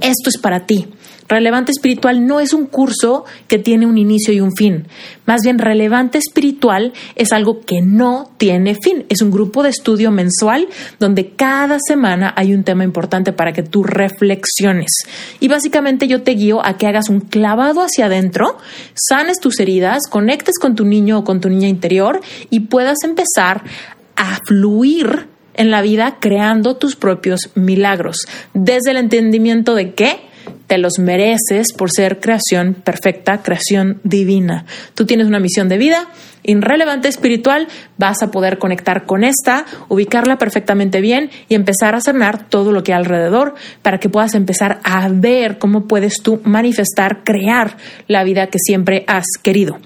esto es para ti. Relevante espiritual no es un curso que tiene un inicio y un fin. Más bien, relevante espiritual es algo que no tiene fin. Es un grupo de estudio mensual donde cada semana hay un tema importante para que tú reflexiones. Y básicamente yo te guío a que hagas un clavado hacia adentro, sanes tus heridas, conectes con tu niño o con tu niña interior y puedas empezar a fluir en la vida creando tus propios milagros. Desde el entendimiento de que te los mereces por ser creación perfecta, creación divina. Tú tienes una misión de vida irrelevante espiritual, vas a poder conectar con esta, ubicarla perfectamente bien y empezar a sanar todo lo que hay alrededor para que puedas empezar a ver cómo puedes tú manifestar, crear la vida que siempre has querido.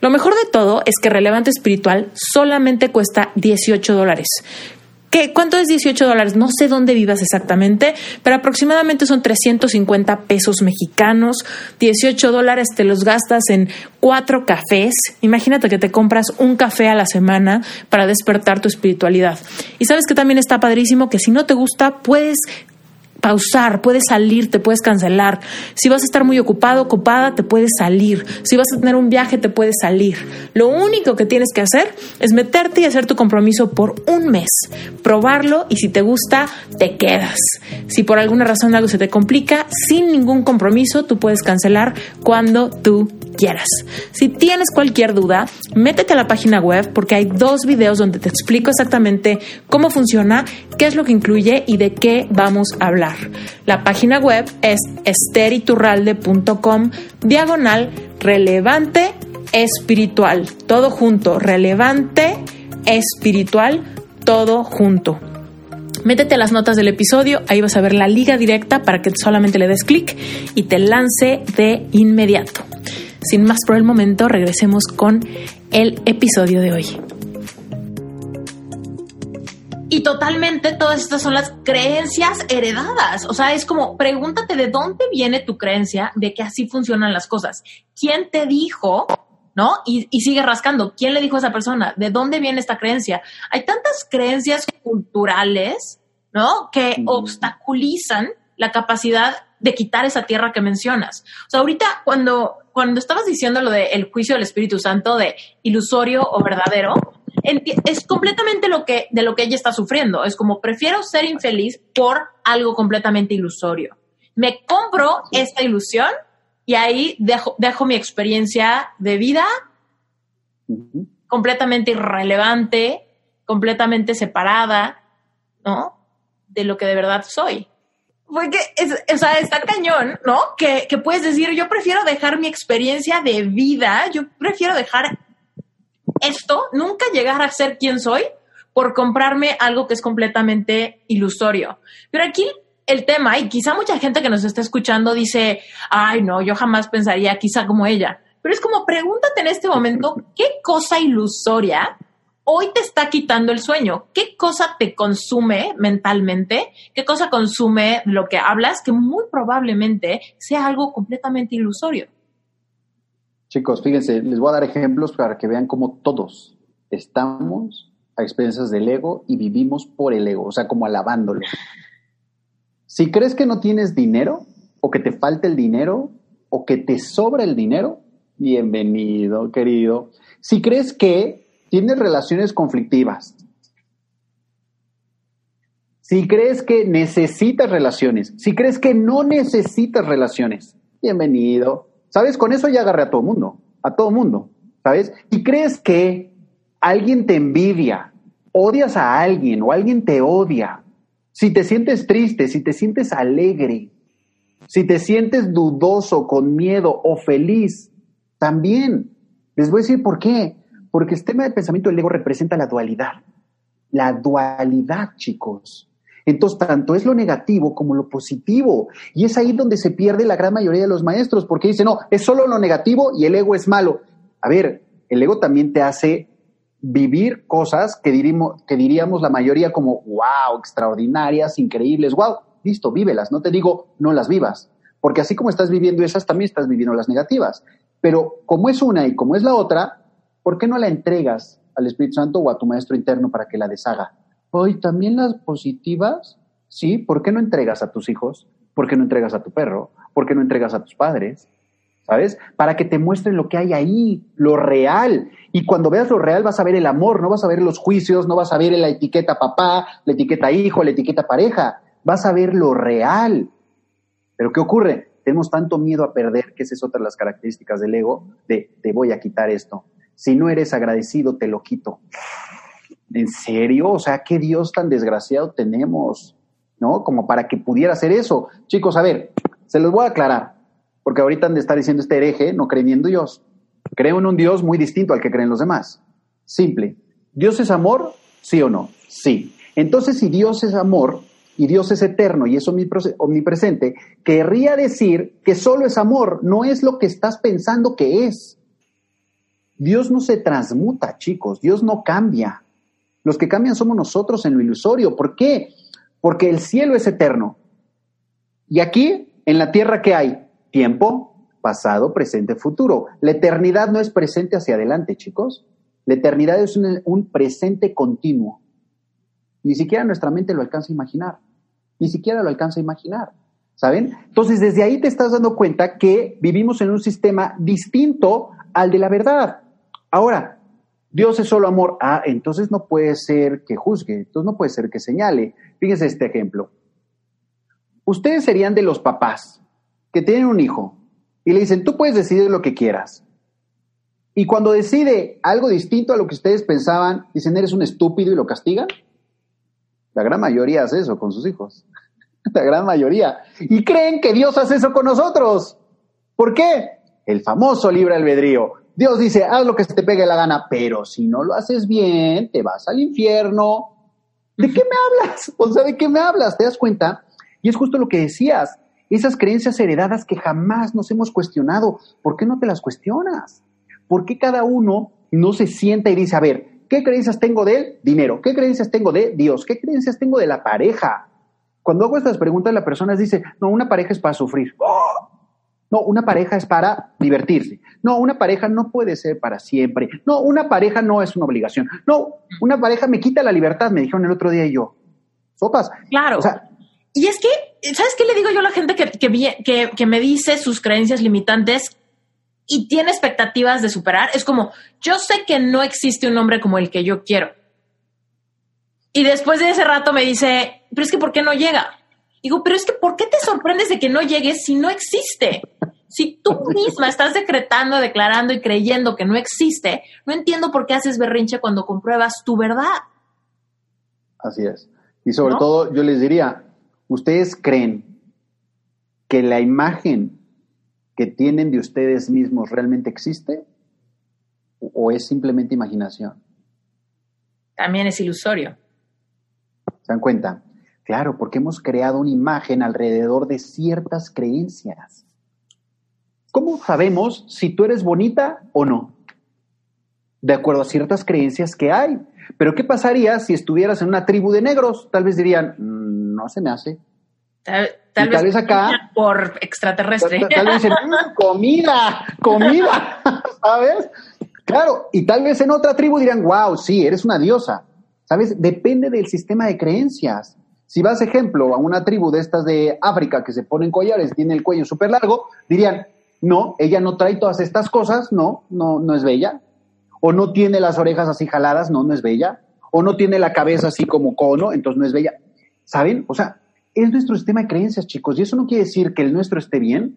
Lo mejor de todo es que relevante espiritual solamente cuesta 18 dólares. ¿Cuánto es 18 dólares? No sé dónde vivas exactamente, pero aproximadamente son 350 pesos mexicanos. 18 dólares te los gastas en cuatro cafés. Imagínate que te compras un café a la semana para despertar tu espiritualidad. Y sabes que también está padrísimo que si no te gusta, puedes pausar, puedes salir, te puedes cancelar. Si vas a estar muy ocupado, ocupada, te puedes salir. Si vas a tener un viaje, te puedes salir. Lo único que tienes que hacer es meterte y hacer tu compromiso por un mes, probarlo y si te gusta, te quedas. Si por alguna razón algo se te complica, sin ningún compromiso, tú puedes cancelar cuando tú quieras. Si tienes cualquier duda, métete a la página web porque hay dos videos donde te explico exactamente cómo funciona, qué es lo que incluye y de qué vamos a hablar. La página web es esteriturralde.com diagonal relevante espiritual. Todo junto, relevante espiritual, todo junto. Métete a las notas del episodio, ahí vas a ver la liga directa para que solamente le des clic y te lance de inmediato. Sin más por el momento, regresemos con el episodio de hoy. Y totalmente todas estas son las creencias heredadas. O sea, es como pregúntate de dónde viene tu creencia de que así funcionan las cosas. ¿Quién te dijo? ¿No? Y, sigue rascando. ¿Quién le dijo a esa persona? ¿De dónde viene esta creencia? Hay tantas creencias culturales, ¿no? Que obstaculizan la capacidad de quitar esa tierra que mencionas. O sea, ahorita cuando, cuando estabas diciendo lo del juicio del Espíritu Santo de ilusorio o verdadero, es completamente lo que, de lo que ella está sufriendo. Es como prefiero ser infeliz por algo completamente ilusorio. Me compro esta ilusión y ahí dejo, dejo mi experiencia de vida completamente irrelevante, completamente separada, ¿no? De lo que de verdad soy. Porque, o sea, está cañón, ¿no? Que, que puedes decir, yo prefiero dejar mi experiencia de vida, yo prefiero dejar esto, nunca llegar a ser quien soy por comprarme algo que es completamente ilusorio. Pero aquí el tema, y quizá mucha gente que nos está escuchando dice, ay, no, yo jamás pensaría quizá como ella. Pero es como, pregúntate en este momento, (laughs) ¿qué cosa ilusoria hoy te está quitando el sueño? ¿Qué cosa te consume mentalmente? ¿Qué cosa consume lo que hablas que muy probablemente sea algo completamente ilusorio? Chicos, fíjense, les voy a dar ejemplos para que vean cómo todos estamos a expensas del ego y vivimos por el ego, o sea, como alabándolo. Si crees que no tienes dinero, o que te falta el dinero, o que te sobra el dinero, bienvenido, querido. Si crees que tienes relaciones conflictivas, si crees que necesitas relaciones, si crees que no necesitas relaciones, bienvenido. ¿Sabes? Con eso ya agarré a todo mundo, a todo mundo, ¿sabes? Y crees que alguien te envidia, odias a alguien o alguien te odia, si te sientes triste, si te sientes alegre, si te sientes dudoso, con miedo o feliz, también. Les voy a decir por qué. Porque el tema del pensamiento del ego representa la dualidad. La dualidad, chicos. Entonces, tanto es lo negativo como lo positivo. Y es ahí donde se pierde la gran mayoría de los maestros, porque dicen, no, es solo lo negativo y el ego es malo. A ver, el ego también te hace vivir cosas que, que diríamos la mayoría como, wow, extraordinarias, increíbles, wow, listo, vívelas. No te digo, no las vivas, porque así como estás viviendo esas, también estás viviendo las negativas. Pero como es una y como es la otra, ¿por qué no la entregas al Espíritu Santo o a tu maestro interno para que la deshaga? Hoy también las positivas, sí, ¿por qué no entregas a tus hijos? ¿Por qué no entregas a tu perro? ¿Por qué no entregas a tus padres? ¿Sabes? Para que te muestren lo que hay ahí, lo real. Y cuando veas lo real vas a ver el amor, no vas a ver los juicios, no vas a ver la etiqueta papá, la etiqueta hijo, la etiqueta pareja. Vas a ver lo real. Pero ¿qué ocurre? Tenemos tanto miedo a perder, que esa es otra de las características del ego, de te voy a quitar esto. Si no eres agradecido, te lo quito. ¿En serio? O sea, ¿qué Dios tan desgraciado tenemos? ¿No? Como para que pudiera hacer eso. Chicos, a ver, Se los voy a aclarar, porque ahorita han de estar diciendo este hereje no creen en Dios. Creo en un Dios muy distinto al que creen los demás. Simple. ¿Dios es amor? ¿Sí o no? Sí. Entonces, si Dios es amor y Dios es eterno y es omnipresente, querría decir que solo es amor, no es lo que estás pensando que es. Dios no se transmuta, chicos, Dios no cambia. Los que cambian somos nosotros en lo ilusorio. ¿Por qué? Porque el cielo es eterno. Y aquí, en la tierra, ¿qué hay? Tiempo, pasado, presente, futuro. La eternidad no es presente hacia adelante, chicos. La eternidad es un, presente continuo. Ni siquiera nuestra mente lo alcanza a imaginar. Ni siquiera lo alcanza a imaginar. ¿Saben? Entonces, desde ahí te estás dando cuenta que vivimos en un sistema distinto al de la verdad. Ahora, Dios es solo amor. Ah, entonces no puede ser que juzgue, entonces no puede ser que señale. Fíjense este ejemplo. Ustedes serían de los papás que tienen un hijo y le dicen, tú puedes decidir lo que quieras. Y cuando decide algo distinto a lo que ustedes pensaban, dicen, eres un estúpido y lo castigan. La gran mayoría hace eso con sus hijos. (laughs) La gran mayoría. Y creen que Dios hace eso con nosotros. ¿Por qué? El famoso libre albedrío. Dios dice, haz lo que se te pegue la gana, pero si no lo haces bien, te vas al infierno. ¿De qué me hablas? (laughs) O sea, ¿de qué me hablas? ¿Te das cuenta? Y es justo lo que decías, esas creencias heredadas que jamás nos hemos cuestionado. ¿Por qué no te las cuestionas? ¿Por qué cada uno no se sienta y dice, a ver, ¿qué creencias tengo de dinero? ¿Qué creencias tengo de Dios? ¿Qué creencias tengo de la pareja? Cuando hago estas preguntas, la persona dice, no, una pareja es para sufrir. ¡Oh! No, una pareja es para divertirse. No, una pareja no puede ser para siempre. No, una pareja no es una obligación. No, una pareja me quita la libertad, me dijeron el otro día y yo. Sopas. Claro. y es que, ¿sabes qué le digo yo a la gente que, que, que me dice sus creencias limitantes y tiene expectativas de superar? Es como, yo sé que no existe un hombre como el que yo quiero. Y después de ese rato me dice, pero es que ¿por qué no llega? Digo, pero es que ¿por qué te sorprendes de que no llegues si no existe? Si tú misma estás decretando, declarando y creyendo que no existe, no entiendo por qué haces berrinche cuando compruebas tu verdad. Así es. Y sobre todo, yo les diría, ¿ustedes creen que la imagen que tienen de ustedes mismos realmente existe? ¿O es simplemente imaginación? También es ilusorio. ¿Se dan cuenta? Claro, porque hemos creado una imagen alrededor de ciertas creencias. ¿Cómo sabemos si tú eres bonita o no? De acuerdo a ciertas creencias que hay. Pero ¿qué pasaría si estuvieras en una tribu de negros? Tal vez dirían, mm, no se me hace. Tal, vez, acá por extraterrestre. Tal, vez dicen, mm, (laughs) comida, comida, (laughs) ¿sabes? Claro, y tal vez en otra tribu dirán, wow, sí, eres una diosa. ¿Sabes? Depende del sistema de creencias. Si vas, ejemplo, a una tribu de estas de África que se ponen collares, tiene el cuello súper largo, dirían, no, ella no trae todas estas cosas, no, no, no es bella. O no tiene las orejas así jaladas, no, no es bella. O no tiene la cabeza así como cono, entonces no es bella. ¿Saben? O sea, es nuestro sistema de creencias, chicos, y eso no quiere decir que el nuestro esté bien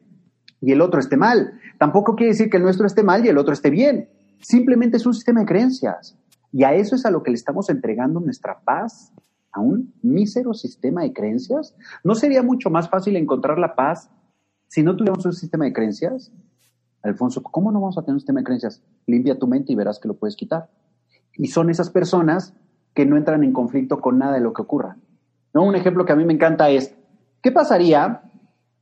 y el otro esté mal. Tampoco quiere decir que el nuestro esté mal y el otro esté bien. Simplemente es un sistema de creencias. Y a eso es a lo que le estamos entregando nuestra paz, a un mísero sistema de creencias? ¿No sería mucho más fácil encontrar la paz si no tuviéramos un sistema de creencias? Alfonso, ¿cómo no vamos a tener un sistema de creencias? Limpia tu mente y verás que lo puedes quitar. Y son esas personas que no entran en conflicto con nada de lo que ocurra. ¿No? Un ejemplo que a mí me encanta es, ¿qué pasaría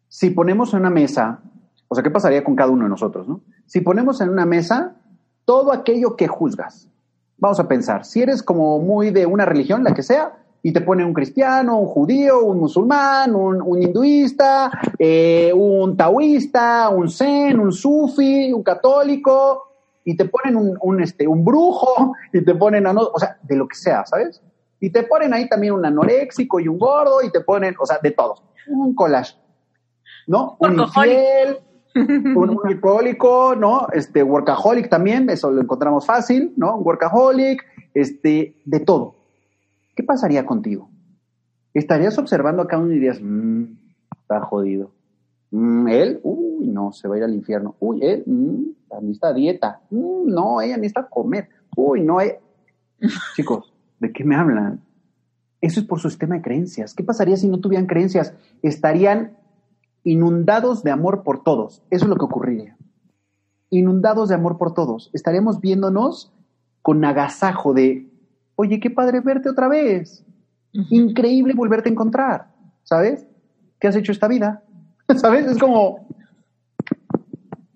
si ponemos en una mesa, o sea, qué pasaría con cada uno de nosotros, ¿no? Si ponemos en una mesa todo aquello que juzgas. Vamos a pensar, si eres como muy de una religión, la que sea, y te ponen un cristiano, un judío, un musulmán, un, hinduista, eh, un taoísta, un zen, un sufi, un católico, y te ponen un, este, un brujo, y te ponen, a no, o sea, de lo que sea, ¿sabes? Y te ponen ahí también un anoréxico y un gordo, y te ponen, o sea, de todo, un collage, ¿no? Un infiel, un, alcohólico, ¿no? Este, workaholic también, eso lo encontramos fácil, ¿no? Un workaholic, este, de todo. ¿Qué pasaría contigo? Estarías observando a cada uno y dirías, mmm, está jodido. Mm, él, uy, no, se va a ir al infierno. Uy, él, mmm, necesita dieta. Mm, no, ella necesita comer. Uy, no, eh. (laughs) chicos, ¿de qué me hablan? Eso es por su sistema de creencias. ¿Qué pasaría si no tuvieran creencias? Estarían inundados de amor por todos. Eso es lo que ocurriría. Inundados de amor por todos. Estaríamos viéndonos con agasajo de, oye, qué padre verte otra vez. Increíble volverte a encontrar. ¿Sabes? ¿Qué has hecho esta vida? (laughs) ¿Sabes? Es como,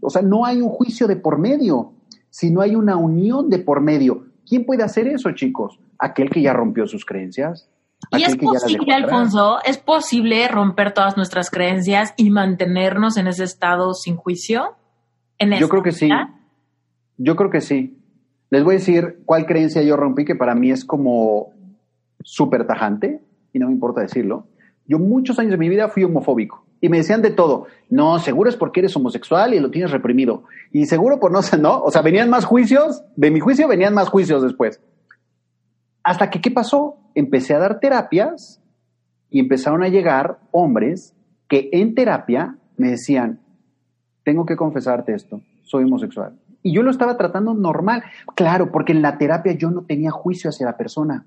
o sea, no hay un juicio de por medio, sino hay una unión de por medio. ¿Quién puede hacer eso, chicos? Aquel que ya rompió sus creencias. Y es posible, Alfonso, es posible romper todas nuestras creencias y mantenernos en ese estado sin juicio. ¿En yo creo que sí. Yo creo que sí. Les voy a decir cuál creencia yo rompí que para mí es como súper tajante y no me importa decirlo. Yo muchos años de mi vida fui homofóbico y me decían de todo. No, seguro es porque eres homosexual y lo tienes reprimido. Y seguro por no sé, ¿no? O sea, venían más juicios, de mi juicio venían más juicios después. Hasta que, ¿qué pasó? Empecé a dar terapias y empezaron a llegar hombres que en terapia me decían, tengo que confesarte esto, soy homosexual. Y yo lo estaba tratando normal. Claro, porque en la terapia yo no tenía juicio hacia la persona.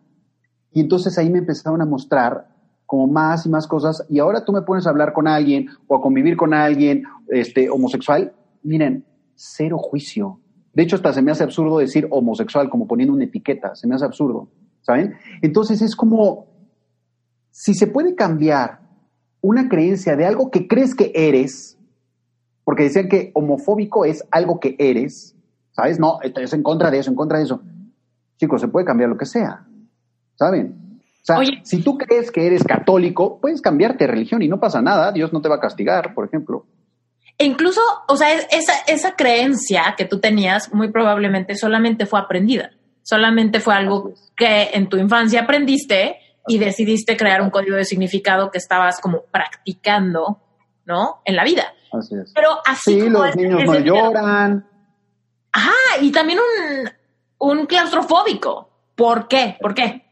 Y entonces ahí me empezaron a mostrar como más y más cosas. Y ahora tú me pones a hablar con alguien o a convivir con alguien este, homosexual. Miren, cero juicio. De hecho, hasta se me hace absurdo decir homosexual como poniendo una etiqueta. Se me hace absurdo. ¿Saben? Entonces es como, si se puede cambiar una creencia de algo que crees que eres, porque decían que homofóbico es algo que eres, ¿sabes? No, es en contra de eso, en contra de eso. Chicos, se puede cambiar lo que sea, ¿saben? O sea, si tú crees que eres católico, puedes cambiarte de religión y no pasa nada, Dios no te va a castigar, por ejemplo. E incluso, o sea, esa, esa creencia que tú tenías muy probablemente solamente fue aprendida. Solamente fue algo que en tu infancia aprendiste y decidiste crear un código de significado que estabas como practicando, ¿no? En la vida. Así es. Pero así sí, los niños no lloran. Ajá, y también un, un claustrofóbico. ¿Por qué? ¿Por qué?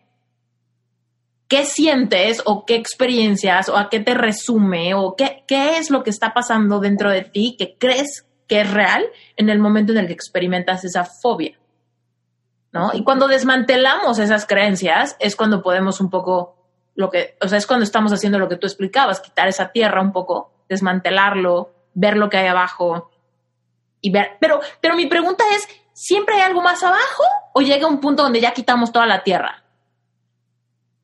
¿Qué sientes o qué experiencias o a qué te resume o qué, qué es lo que está pasando dentro de ti que crees que es real en el momento en el que experimentas esa fobia? ¿no? Y cuando desmantelamos esas creencias es cuando podemos un poco, lo que, o sea, es cuando estamos haciendo lo que tú explicabas, quitar esa tierra un poco, desmantelarlo, ver lo que hay abajo y ver, pero, pero mi pregunta es, ¿siempre hay algo más abajo o llega un punto donde ya quitamos toda la tierra?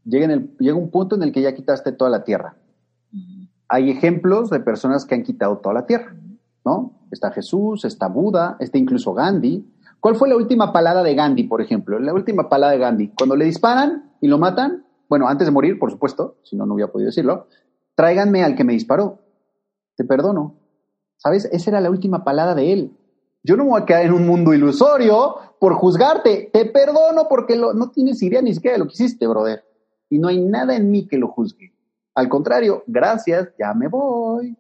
Llega, en el, llega un punto en el que ya quitaste toda la tierra. Hay ejemplos de personas que han quitado toda la tierra, ¿no? Está Jesús, está Buda, está incluso Gandhi, ¿Cuál fue la última palada de Gandhi, por ejemplo? La última palada de Gandhi. Cuando le disparan y lo matan, bueno, antes de morir, por supuesto, si no, no hubiera podido decirlo, tráiganme al que me disparó. Te perdono. ¿Sabes? Esa era la última palada de él. Yo no me voy a quedar en un mundo ilusorio por juzgarte. Te perdono porque no tienes idea ni siquiera de lo que hiciste, brother. Y no hay nada en mí que lo juzgue. Al contrario, gracias, ya me voy.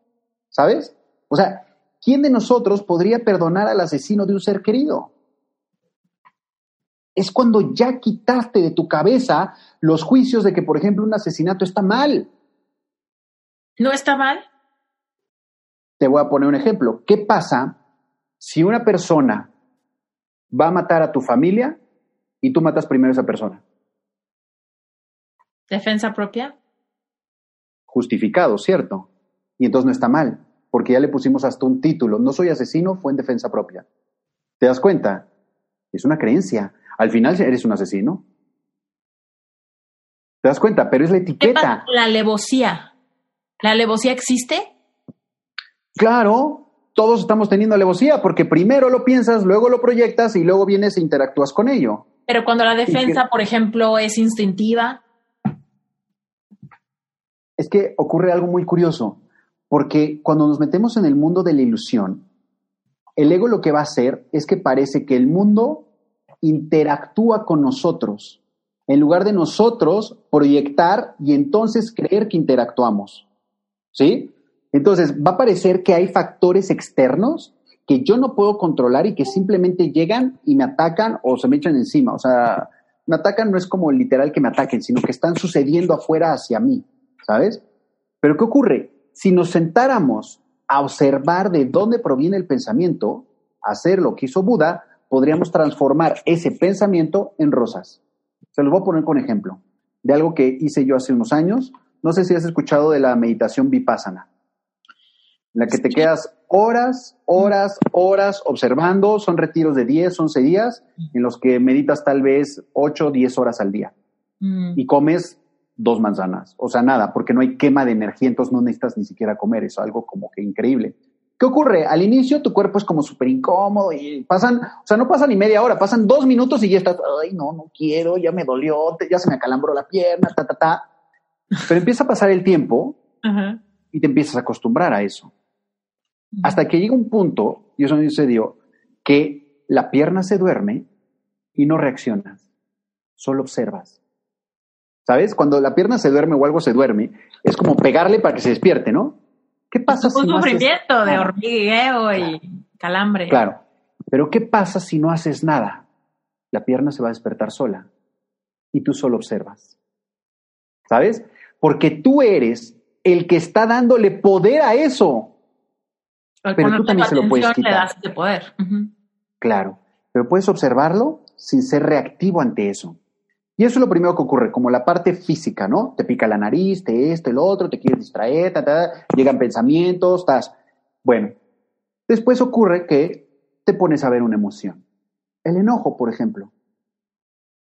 ¿Sabes? O sea, ¿quién de nosotros podría perdonar al asesino de un ser querido? es cuando ya quitaste de tu cabeza los juicios de que, por ejemplo, un asesinato está mal. ¿No está mal? Te voy a poner un ejemplo. ¿Qué pasa si una persona va a matar a tu familia y tú matas primero a esa persona? ¿Defensa propia? Justificado, ¿cierto? Y entonces no está mal, porque ya le pusimos hasta un título. No soy asesino, fue en defensa propia. ¿Te das cuenta? Es una creencia. Al final eres un asesino. ¿Te das cuenta? Pero es la etiqueta. la alevosía. ¿La alevosía existe? Claro, todos estamos teniendo alevosía porque primero lo piensas, luego lo proyectas y luego vienes e interactúas con ello. Pero cuando la defensa, por ejemplo, es instintiva. Es que ocurre algo muy curioso, porque cuando nos metemos en el mundo de la ilusión, el ego lo que va a hacer es que parece que el mundo interactúa con nosotros, en lugar de nosotros proyectar y entonces creer que interactuamos. ¿Sí? Entonces, va a parecer que hay factores externos que yo no puedo controlar y que simplemente llegan y me atacan o se me echan encima. O sea, me atacan no es como literal que me ataquen, sino que están sucediendo afuera hacia mí, ¿sabes? Pero ¿qué ocurre? Si nos sentáramos a observar de dónde proviene el pensamiento, hacer lo que hizo Buda, podríamos transformar ese pensamiento en rosas. Se los voy a poner con ejemplo de algo que hice yo hace unos años. No sé si has escuchado de la meditación vipassana. En la que te quedas horas, horas, horas observando. Son retiros de 10, 11 días en los que meditas tal vez 8, 10 horas al día. Mm. Y comes dos manzanas. O sea, nada, porque no hay quema de energía, entonces no necesitas ni siquiera comer. Es algo como que increíble. ¿Qué ocurre? Al inicio tu cuerpo es como súper incómodo y pasan, o sea, no pasa ni media hora, pasan dos minutos y ya estás, ay, no, no quiero, ya me dolió, ya se me acalambró la pierna, ta, ta, ta. Pero empieza a pasar el tiempo Ajá. y te empiezas a acostumbrar a eso. Hasta que llega un punto, y eso me sucedió, que la pierna se duerme y no reaccionas, solo observas. ¿Sabes? Cuando la pierna se duerme o algo se duerme, es como pegarle para que se despierte, ¿no? ¿Qué pasa si no haces sufrimiento de hormigueo y calambre. Claro. Pero ¿qué pasa si no haces nada? La pierna se va a despertar sola y tú solo observas. ¿Sabes? Porque tú eres el que está dándole poder a eso. Al pero tú también se lo puedes le quitar. das poder. Claro. Pero puedes observarlo sin ser reactivo ante eso. Y eso es lo primero que ocurre, como la parte física, ¿no? Te pica la nariz, te esto, el otro, te quieres distraer, ta, ta, llegan pensamientos, estás. Bueno, después ocurre que te pones a ver una emoción. El enojo, por ejemplo.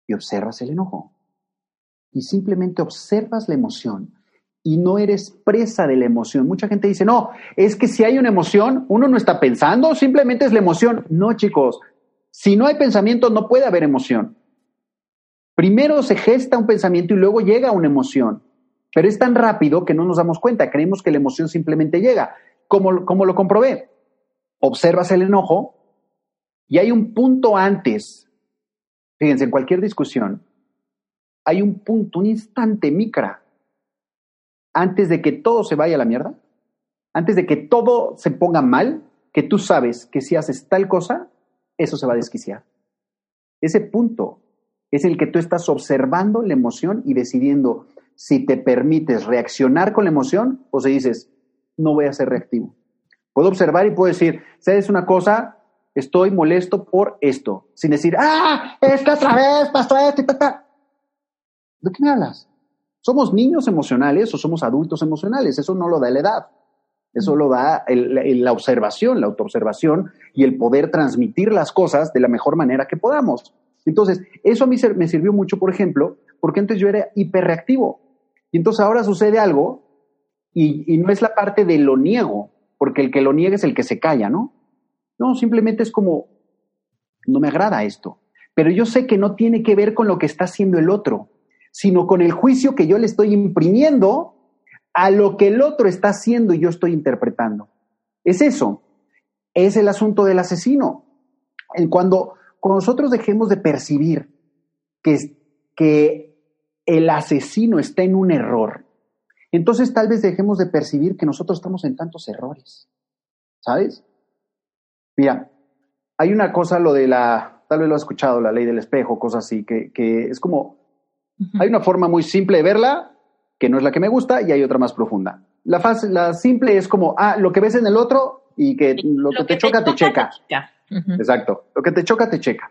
Y observas el enojo. Y simplemente observas la emoción y no eres presa de la emoción. Mucha gente dice, no, es que si hay una emoción, uno no está pensando, simplemente es la emoción. No, chicos, si no hay pensamiento, no puede haber emoción. Primero se gesta un pensamiento y luego llega una emoción. Pero es tan rápido que no nos damos cuenta. Creemos que la emoción simplemente llega. Como, lo comprobé. Observas el enojo y hay un punto antes. Fíjense, en cualquier discusión, hay un punto, un instante micra, antes de que todo se vaya a la mierda, antes de que todo se ponga mal, que tú sabes que si haces tal cosa, eso se va a desquiciar. Ese punto es el que tú estás observando la emoción y decidiendo si te permites reaccionar con la emoción o si dices, no voy a ser reactivo. Puedo observar y puedo decir, ¿sabes una cosa? Estoy molesto por esto. Sin decir, ¡ah! Esta otra vez pasó esto y ta, ta". ¿De qué me hablas? ¿Somos niños emocionales o somos adultos emocionales? Eso no lo da la edad. Eso lo da el- la observación, la autoobservación y el poder transmitir las cosas de la mejor manera que podamos. Entonces, eso a mí me sirvió mucho, por ejemplo, porque antes yo era hiperreactivo. Y entonces ahora sucede algo y, y no es la parte de lo niego, porque el que lo niega es el que se calla, ¿no? No, simplemente es como, no me agrada esto. Pero yo sé que no tiene que ver con lo que está haciendo el otro, sino con el juicio que yo le estoy imprimiendo a lo que el otro está haciendo y yo estoy interpretando. Es eso. Es el asunto del asesino. Cuando, cuando nosotros dejemos de percibir que, que el asesino está en un error, entonces tal vez dejemos de percibir que nosotros estamos en tantos errores. ¿Sabes? Mira, hay una cosa, lo de la, tal vez lo has escuchado, la ley del espejo, cosas así, que, que es como, Hay una forma muy simple de verla, que no es la que me gusta, y hay otra más profunda. La, fase, la simple es como, ah, lo que ves en el otro y que lo, que te choca, te checa. Exacto. Lo que te choca, te checa.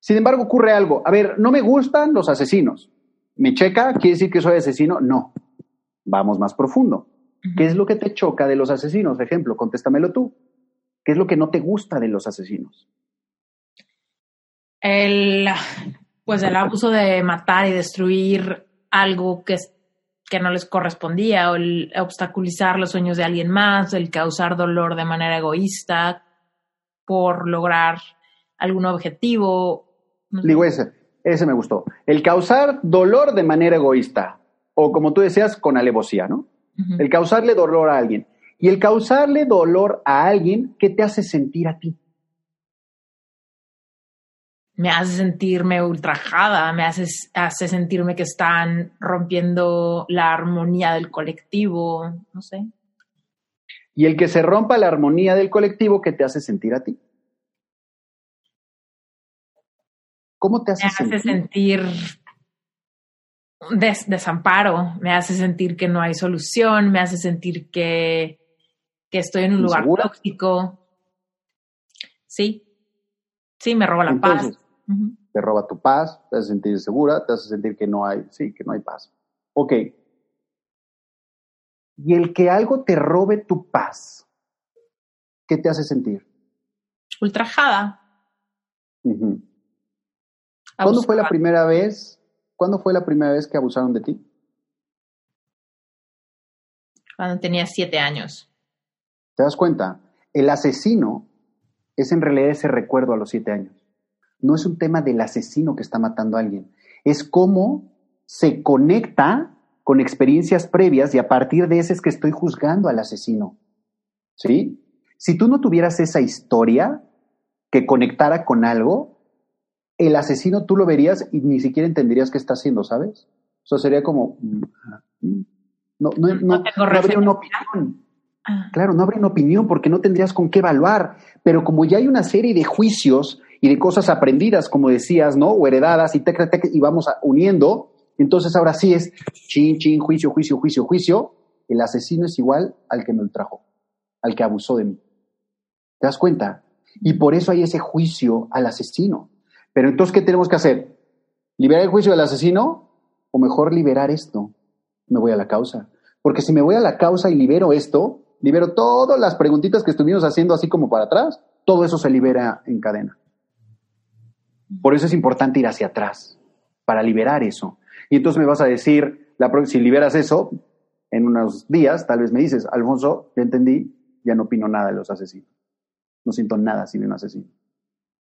Sin embargo, ocurre algo. A ver, no me gustan los asesinos. ¿Me checa? ¿Quiere decir que soy asesino? No. Vamos más profundo. ¿Qué es lo que te choca de los asesinos? Ejemplo, contéstamelo tú. ¿Qué es lo que no te gusta de los asesinos? El, pues el abuso de matar y destruir algo que, es- que no les correspondía, o el obstaculizar los sueños de alguien más, el causar dolor de manera egoísta por lograr algún objetivo. No sé. Digo ese, ese me gustó. El causar dolor de manera egoísta, o como tú decías, con alevosía, ¿no? El causarle dolor a alguien. Y el causarle dolor a alguien, ¿qué te hace sentir a ti? Me hace sentirme ultrajada, me hace, hace sentirme que están rompiendo la armonía del colectivo, no sé. Y el que se rompa la armonía del colectivo, ¿qué te hace sentir a ti? ¿Cómo te hace, Me hace sentir? sentir des- desamparo, me hace sentir que no hay solución, me hace sentir que, que estoy en un lugar tóxico. Sí, sí, me roba la Entonces, paz. Te roba tu paz, te hace sentir insegura, te hace sentir que no hay, sí, que no hay paz. Ok. Y el que algo te robe tu paz, ¿qué te hace sentir? Ultrajada. ¿Cuándo fue la primera vez? ¿Cuándo fue la primera vez que abusaron de ti? Cuando tenía siete años. ¿Te das cuenta? El asesino es en realidad ese recuerdo a los siete años. No es un tema del asesino que está matando a alguien. Es cómo se conecta con experiencias previas y a partir de ese es que estoy juzgando al asesino. ¿Sí? Si tú no tuvieras esa historia que conectara con algo, el asesino tú lo verías y ni siquiera entenderías qué está haciendo, ¿sabes? O sea, sería como... Mm, no, no, no, no habría una opinión. Ah. Claro, no habría una opinión porque no tendrías con qué evaluar. Pero como ya hay una serie de juicios y de cosas aprendidas, como decías, ¿no? O heredadas y, tec, tec, y vamos uniendo, entonces ahora sí es chin, chin, juicio, juicio, juicio, juicio. El asesino es igual al que me ultrajó, al que abusó de mí. ¿Te das cuenta? Y por eso hay ese juicio al asesino. Pero entonces, ¿qué tenemos que hacer? ¿Liberar el juicio del asesino o mejor liberar esto? Me voy a la causa. Porque si me voy a la causa y libero esto, libero todas las preguntitas que estuvimos haciendo así como para atrás, todo eso se libera en cadena. Por eso es importante ir hacia atrás, para liberar eso. Y entonces me vas a decir, la, si liberas eso, en unos días, tal vez me dices, Alfonso, ya entendí, ya no opino nada de los asesinos. No siento nada si veo un asesino.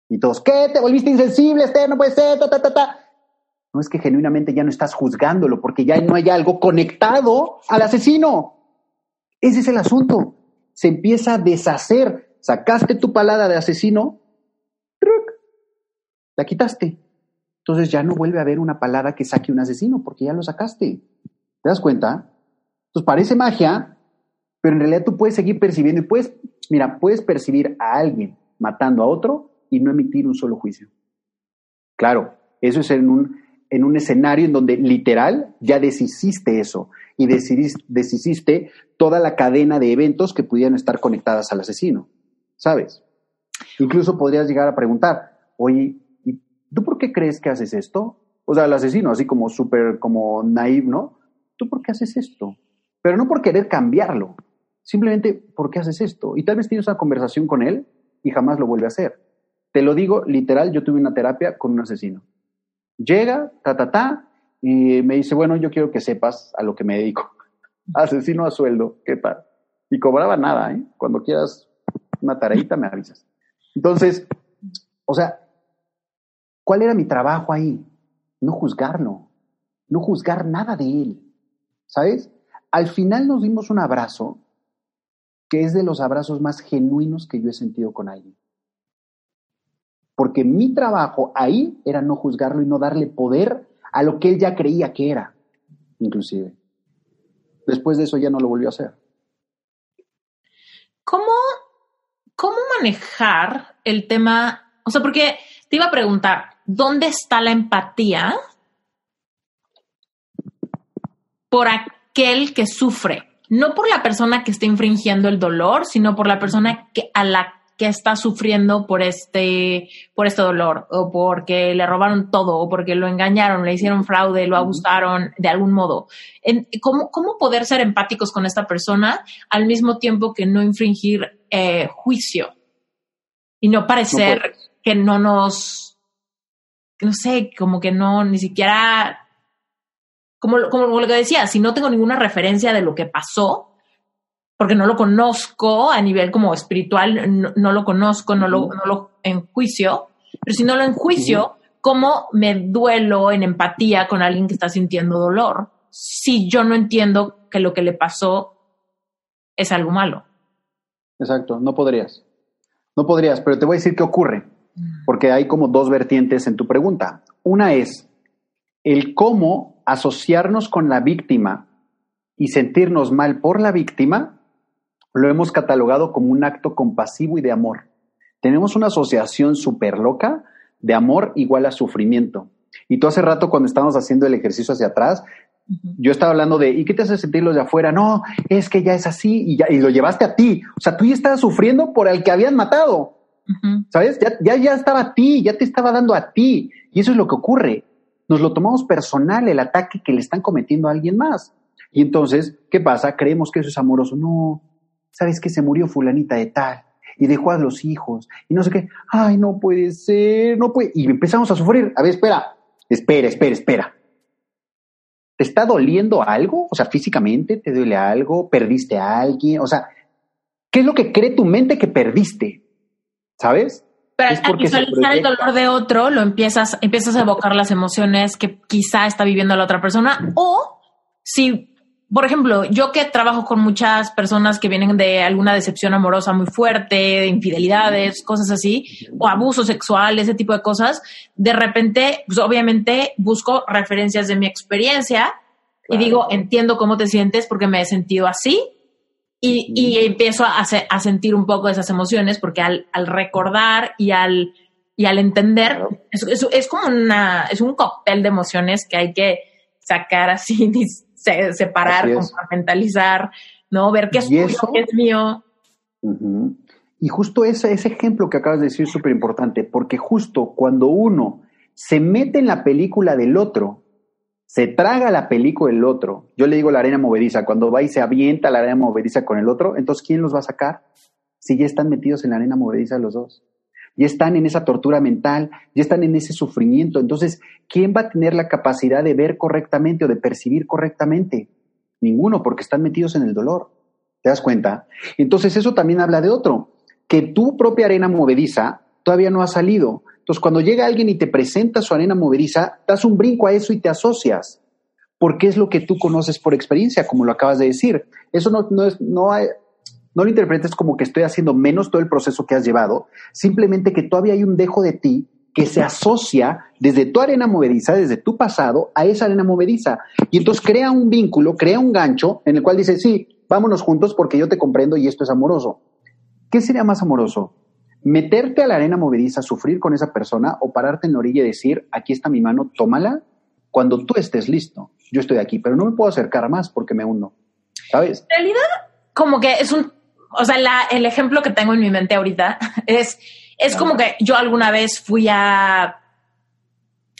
Y todos, ¿qué? ¿Te volviste insensible? Este no puede ser, ta, ta, ta, ta. No es que genuinamente ya no estás juzgándolo, porque ya no hay algo conectado al asesino. Ese es el asunto. Se empieza a deshacer. Sacaste tu palada de asesino, la quitaste. Entonces ya no vuelve a haber una palabra que saque un asesino, porque ya lo sacaste. ¿Te das cuenta? Entonces parece magia, pero en realidad tú puedes seguir percibiendo y puedes, mira, puedes percibir a alguien matando a otro y no emitir un solo juicio. Claro, eso es en un, en un escenario en donde literal ya deshiciste eso y deshiciste toda la cadena de eventos que pudieran estar conectadas al asesino, ¿sabes? Incluso podrías llegar a preguntar, oye, ¿tú por qué crees que haces esto? O sea, el asesino, así como súper, como naive, ¿no? ¿Tú por qué haces esto? Pero no por querer cambiarlo, simplemente ¿por qué haces esto? Y tal vez tienes una conversación con él y jamás lo vuelve a hacer. Te lo digo literal, yo tuve una terapia con un asesino. Llega, ta, ta, ta, y me dice, bueno, yo quiero que sepas a lo que me dedico. (laughs) Asesino a sueldo, ¿qué tal? Y cobraba nada, ¿eh? Cuando quieras una tareita me avisas. Entonces, o sea, ¿cuál era mi trabajo ahí? No juzgarlo, no juzgar nada de él, ¿sabes? Al final nos dimos un abrazo que es de los abrazos más genuinos que yo he sentido con alguien. Porque mi trabajo ahí era no juzgarlo y no darle poder a lo que él ya creía que era, inclusive. Después de eso ya no lo volvió a hacer. ¿Cómo, cómo manejar el tema? O sea, porque te iba a preguntar, ¿dónde está la empatía por aquel que sufre? No por la persona que está infringiendo el dolor, sino por la persona que, a la que está sufriendo por este, por este dolor, o porque le robaron todo, o porque lo engañaron, le hicieron fraude, lo abusaron de algún modo. ¿cómo, ¿Cómo poder ser empáticos con esta persona al mismo tiempo que no infringir eh, juicio? Y no parecer que no nos, no sé, como que no, ni siquiera, como, como lo que decía, si no tengo ninguna referencia de lo que pasó, porque no lo conozco a nivel como espiritual, no, lo conozco, no lo, no lo enjuicio, pero si no lo enjuicio, ¿cómo me duelo en empatía con alguien que está sintiendo dolor si yo no entiendo que lo que le pasó es algo malo? Exacto, no podrías. No podrías, pero te voy a decir qué ocurre, porque hay como dos vertientes en tu pregunta. Una es el cómo asociarnos con la víctima y sentirnos mal por la víctima lo hemos catalogado como un acto compasivo y de amor. Tenemos una asociación súper loca de amor igual a sufrimiento. Y tú hace rato cuando estábamos haciendo el ejercicio hacia atrás, yo estaba hablando de, ¿y qué te hace sentir los de afuera? No, es que ya es así y, ya, y lo llevaste a ti. O sea, tú ya estabas sufriendo por el que habían matado. ¿Sabes? Ya, ya, ya estaba a ti, ya te estaba dando a ti. Y eso es lo que ocurre. Nos lo tomamos personal, el ataque que le están cometiendo a alguien más. Y entonces, ¿qué pasa? Creemos que eso es amoroso. No, ¿sabes que se murió fulanita de tal? y dejó a los hijos y no sé qué. Ay, no puede ser, no puede. Y empezamos a sufrir. A ver, espera, espera, espera, espera. ¿Te está doliendo algo? O sea, físicamente te duele algo, perdiste a alguien, o sea, ¿qué es lo que cree tu mente que perdiste? ¿Sabes? Pero al visualizar el dolor de otro, lo empiezas, empiezas a evocar las emociones que quizá está viviendo la otra persona. O si, por ejemplo, yo que trabajo con muchas personas que vienen de alguna decepción amorosa muy fuerte, de infidelidades, cosas así, o abuso sexual, ese tipo de cosas, de repente, pues obviamente busco referencias de mi experiencia y digo, entiendo cómo te sientes porque me he sentido así y, empiezo a, a, sentir un poco esas emociones porque al, al recordar y al, y al entender, es, es, como una, es un cóctel de emociones que hay que sacar así, (laughs) separar, compartimentalizar, ¿no? Ver qué es tuyo, qué es mío. Y justo ese, ese ejemplo que acabas de decir es súper importante, porque justo cuando uno se mete en la película del otro, se traga la película del otro. Yo le digo la arena movediza, cuando va y se avienta la arena movediza con el otro, entonces ¿quién los va a sacar? Si ya están metidos en la arena movediza los dos. Ya están en esa tortura mental, ya están en ese sufrimiento. Entonces, ¿quién va a tener la capacidad de ver correctamente o de percibir correctamente? Ninguno, porque están metidos en el dolor. ¿Te das cuenta? Entonces, eso también habla de otro, que tu propia arena movediza todavía no ha salido. Entonces, cuando llega alguien y te presenta su arena movediza, das un brinco a eso y te asocias, porque es lo que tú conoces por experiencia, como lo acabas de decir. Eso no, no, es, no, no lo interpretes como que estoy haciendo menos todo el proceso que has llevado, simplemente que todavía hay un dejo de ti que se asocia desde tu arena movediza, desde tu pasado, a esa arena movediza. Y entonces crea un vínculo, crea un gancho en el cual dice, sí, vámonos juntos porque yo te comprendo y esto es amoroso. ¿Qué sería más amoroso? Meterte a la arena movediza, sufrir con esa persona o pararte en la orilla y decir, aquí está mi mano, tómala cuando tú estés listo. Yo estoy aquí, pero no me puedo acercar más porque me uno. ¿Sabes? En realidad, como que es un, o sea, el ejemplo que tengo en mi mente ahorita (laughs) es, es como que yo alguna vez fui a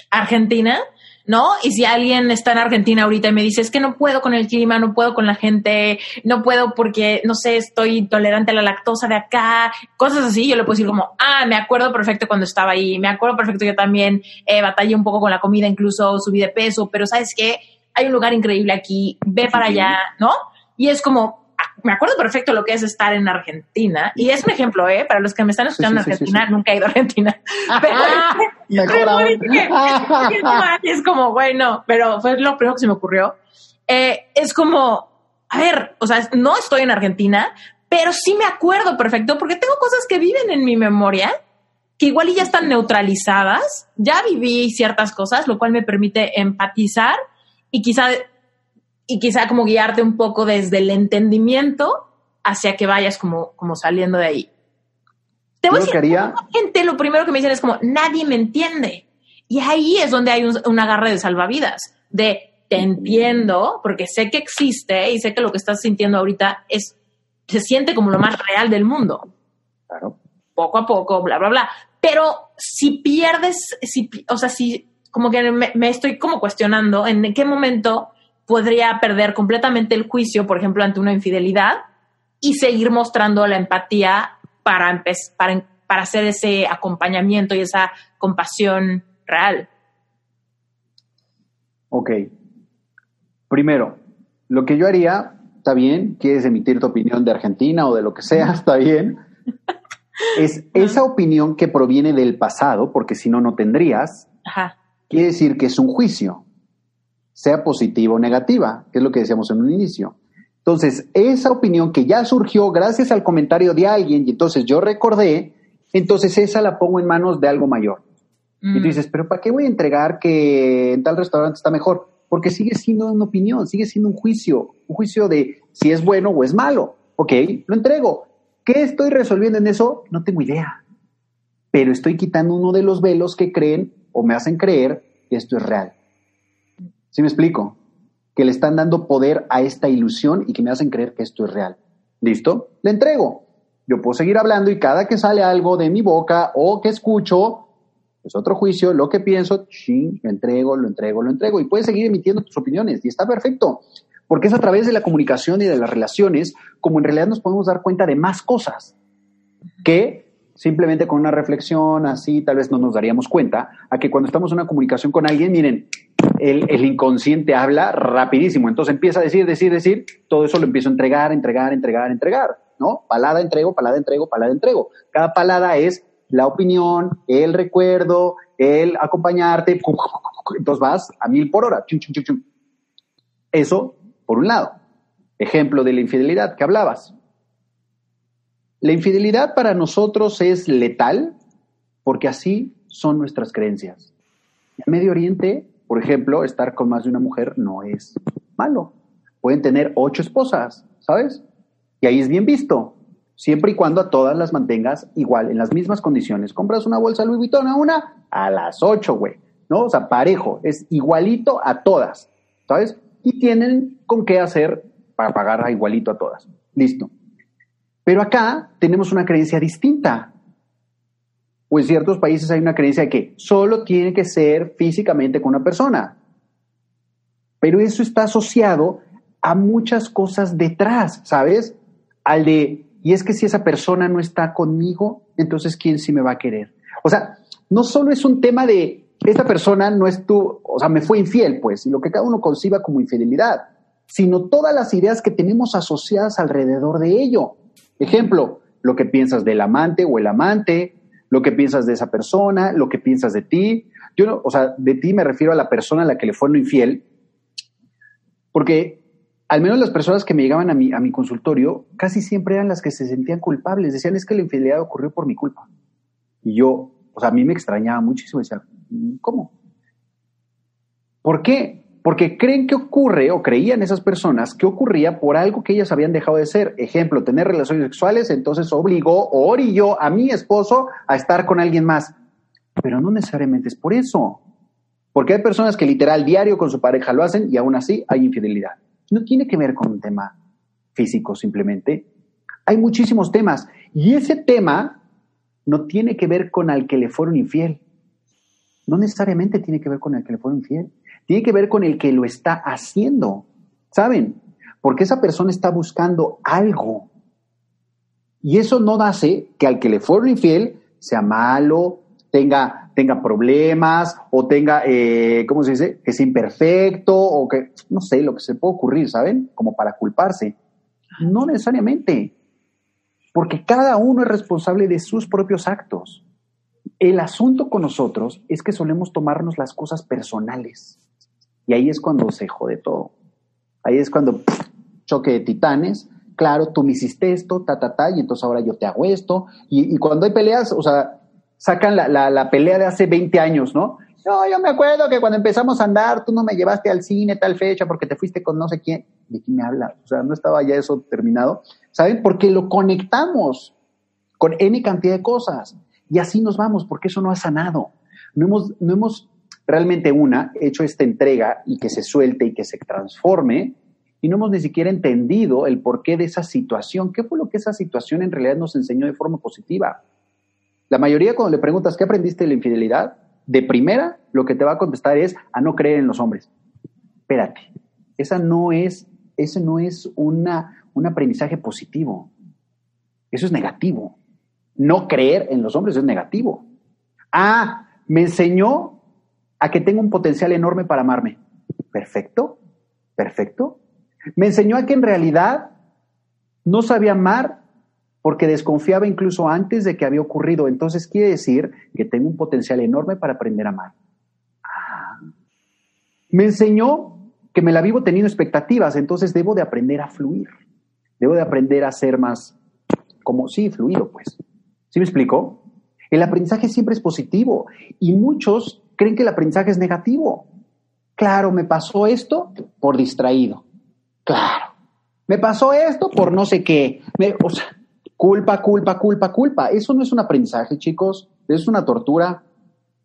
Argentina ¿no? Y si alguien está en Argentina ahorita y me dice, es que no puedo con el clima, no puedo con la gente, no puedo porque, no sé, estoy intolerante a la lactosa de acá, cosas así, yo le puedo decir como, ah, me acuerdo perfecto cuando estaba ahí, me acuerdo perfecto, yo también eh, batallé un poco con la comida, incluso subí de peso, pero ¿sabes qué? Hay un lugar increíble aquí, ve para allá, ¿no? Y es como, me acuerdo perfecto lo que es estar en Argentina. Y es un ejemplo, ¿eh? Para los que me están escuchando en Argentina, nunca he ido a Argentina. (laughs) es como, bueno, pero fue lo primero que se me ocurrió. Eh, es como, a ver, o sea, no estoy en Argentina, pero sí me acuerdo perfecto porque tengo cosas que viven en mi memoria que igual y ya están neutralizadas. Ya viví ciertas cosas, lo cual me permite empatizar y quizá y quizá como guiarte un poco desde el entendimiento hacia que vayas como, como saliendo de ahí. Te voy a decir, gente lo primero que me dicen es como, nadie me entiende. Y ahí es donde hay un, agarre de salvavidas, de te entiendo, porque sé que existe y sé que lo que estás sintiendo ahorita es, se siente como lo más real del mundo. Claro. Poco a poco, bla, bla, bla. Pero si pierdes, si, o sea, si como que me, me estoy como cuestionando en qué momento podría perder completamente el juicio, por ejemplo, ante una infidelidad y seguir mostrando la empatía para, para, para hacer ese acompañamiento y esa compasión real. Ok. Primero, lo que yo haría, está bien, quieres emitir tu opinión de Argentina o de lo que sea, (laughs) está bien. Es (laughs) esa opinión que proviene del pasado, porque si no, no tendrías. Quiere decir que es un juicio sea positiva o negativa, que es lo que decíamos en un inicio. Entonces, esa opinión que ya surgió gracias al comentario de alguien y entonces yo recordé, entonces esa la pongo en manos de algo mayor. Y tú mm. dices, pero ¿para qué voy a entregar que en tal restaurante está mejor? Porque sigue siendo una opinión, sigue siendo un juicio, un juicio de si es bueno o es malo. Ok, lo entrego. ¿Qué estoy resolviendo en eso? No tengo idea. Pero estoy quitando uno de los velos que creen o me hacen creer que esto es real. ¿Sí me explico? Que le están dando poder a esta ilusión y que me hacen creer que esto es real. ¿Listo? Le entrego. Yo puedo seguir hablando y cada que sale algo de mi boca o que escucho, es otro juicio, lo que pienso, lo entrego, lo entrego, lo entrego. Y puedes seguir emitiendo tus opiniones y está perfecto. Porque es a través de la comunicación y de las relaciones como en realidad nos podemos dar cuenta de más cosas que simplemente con una reflexión así tal vez no nos daríamos cuenta a que cuando estamos en una comunicación con alguien, miren, el, el, inconsciente habla rapidísimo, entonces empieza a decir, decir, decir, todo eso lo empiezo a entregar, entregar, entregar, entregar, ¿no? Palada entrego, palada entrego, palada entrego. Cada palada es la opinión, el recuerdo, el acompañarte, entonces vas a mil por hora. Eso, por un lado. Ejemplo de la infidelidad que hablabas. La infidelidad para nosotros es letal porque así son nuestras creencias. En Medio Oriente, por ejemplo, estar con más de una mujer no es malo. Pueden tener ocho esposas, ¿sabes? Y ahí es bien visto, siempre y cuando a todas las mantengas igual, en las mismas condiciones. Compras una bolsa Louis Vuitton a una, a las ocho, güey, ¿no? O sea, parejo, es igualito a todas, ¿sabes? Y tienen con qué hacer para pagar a igualito a todas. Listo. Pero acá tenemos una creencia distinta. O en ciertos países hay una creencia de que solo tiene que ser físicamente con una persona. Pero eso está asociado a muchas cosas detrás, ¿sabes? Al de y es que si esa persona no está conmigo, entonces ¿quién sí me va a querer? O sea, no solo es un tema de esta persona no es tú, o sea, me fue infiel, pues, y lo que cada uno conciba como infidelidad, sino todas las ideas que tenemos asociadas alrededor de ello. Ejemplo, lo que piensas del amante o el amante, lo que piensas de esa persona, lo que piensas de ti. Yo no, o sea, de ti me refiero a la persona a la que le fue no infiel, porque al menos las personas que me llegaban a mi, a mi consultorio casi siempre eran las que se sentían culpables. Decían, es que la infidelidad ocurrió por mi culpa. Y yo, o sea, a mí me extrañaba muchísimo. Decía, ¿cómo? ¿Por qué? Porque creen que ocurre, o creían esas personas, que ocurría por algo que ellas habían dejado de ser. Ejemplo, tener relaciones sexuales, entonces obligó o orilló a mi esposo a estar con alguien más. Pero no necesariamente es por eso. Porque hay personas que literal diario con su pareja lo hacen y aún así hay infidelidad no tiene que ver con un tema físico simplemente. Hay muchísimos temas y ese tema no tiene que ver con al que le fueron infiel. No necesariamente tiene que ver con el que le fueron infiel. Tiene que ver con el que lo está haciendo. ¿Saben? Porque esa persona está buscando algo. Y eso no hace que al que le fueron infiel sea malo, tenga, tenga problemas o tenga, eh, ¿cómo se dice? Que imperfecto o que, no sé, lo que se puede ocurrir, ¿saben? Como para culparse. No necesariamente, porque cada uno es responsable de sus propios actos. El asunto con nosotros es que solemos tomarnos las cosas personales. Y ahí es cuando se jode todo. Ahí es cuando choque de titanes. Claro, tú me hiciste esto, ta, ta, ta, y entonces ahora yo te hago esto. Y, cuando hay peleas, o sea, sacan la, la, la, pelea de hace 20 años, ¿no? No, yo me acuerdo que cuando empezamos a andar, tú no me llevaste al cine tal fecha porque te fuiste con no sé quién. ¿De quién me habla? O sea, no estaba ya eso terminado. ¿Saben? Porque lo conectamos con N cantidad de cosas. Y así nos vamos, porque eso no ha sanado. No hemos, no hemos realmente una hecho esta entrega y que se suelte y que se transforme, y no hemos ni siquiera entendido el porqué de esa situación. ¿Qué fue lo que esa situación en realidad nos enseñó de forma positiva? La mayoría cuando le preguntas qué aprendiste de la infidelidad, de primera lo que te va a contestar es a no creer en los hombres. Espérate, esa no es, ese no es una, un aprendizaje positivo. Eso es negativo. No creer en los hombres es negativo. Ah, me enseñó a que tengo un potencial enorme para amarme. Perfecto, perfecto. Me enseñó a que en realidad no sabía amar porque desconfiaba incluso antes de que había ocurrido. Entonces quiere decir que tengo un potencial enorme para aprender a amar. Ah. Me enseñó que me la vivo teniendo expectativas, entonces debo de aprender a fluir. Debo de aprender a ser más como, sí, fluido, pues. ¿Sí me explico? El aprendizaje siempre es positivo y muchos creen que el aprendizaje es negativo. Claro, me pasó esto por distraído. Claro. Me pasó esto por no sé qué. Me, o sea, Culpa, culpa, culpa, culpa. Eso no es un aprendizaje, chicos. Es una tortura.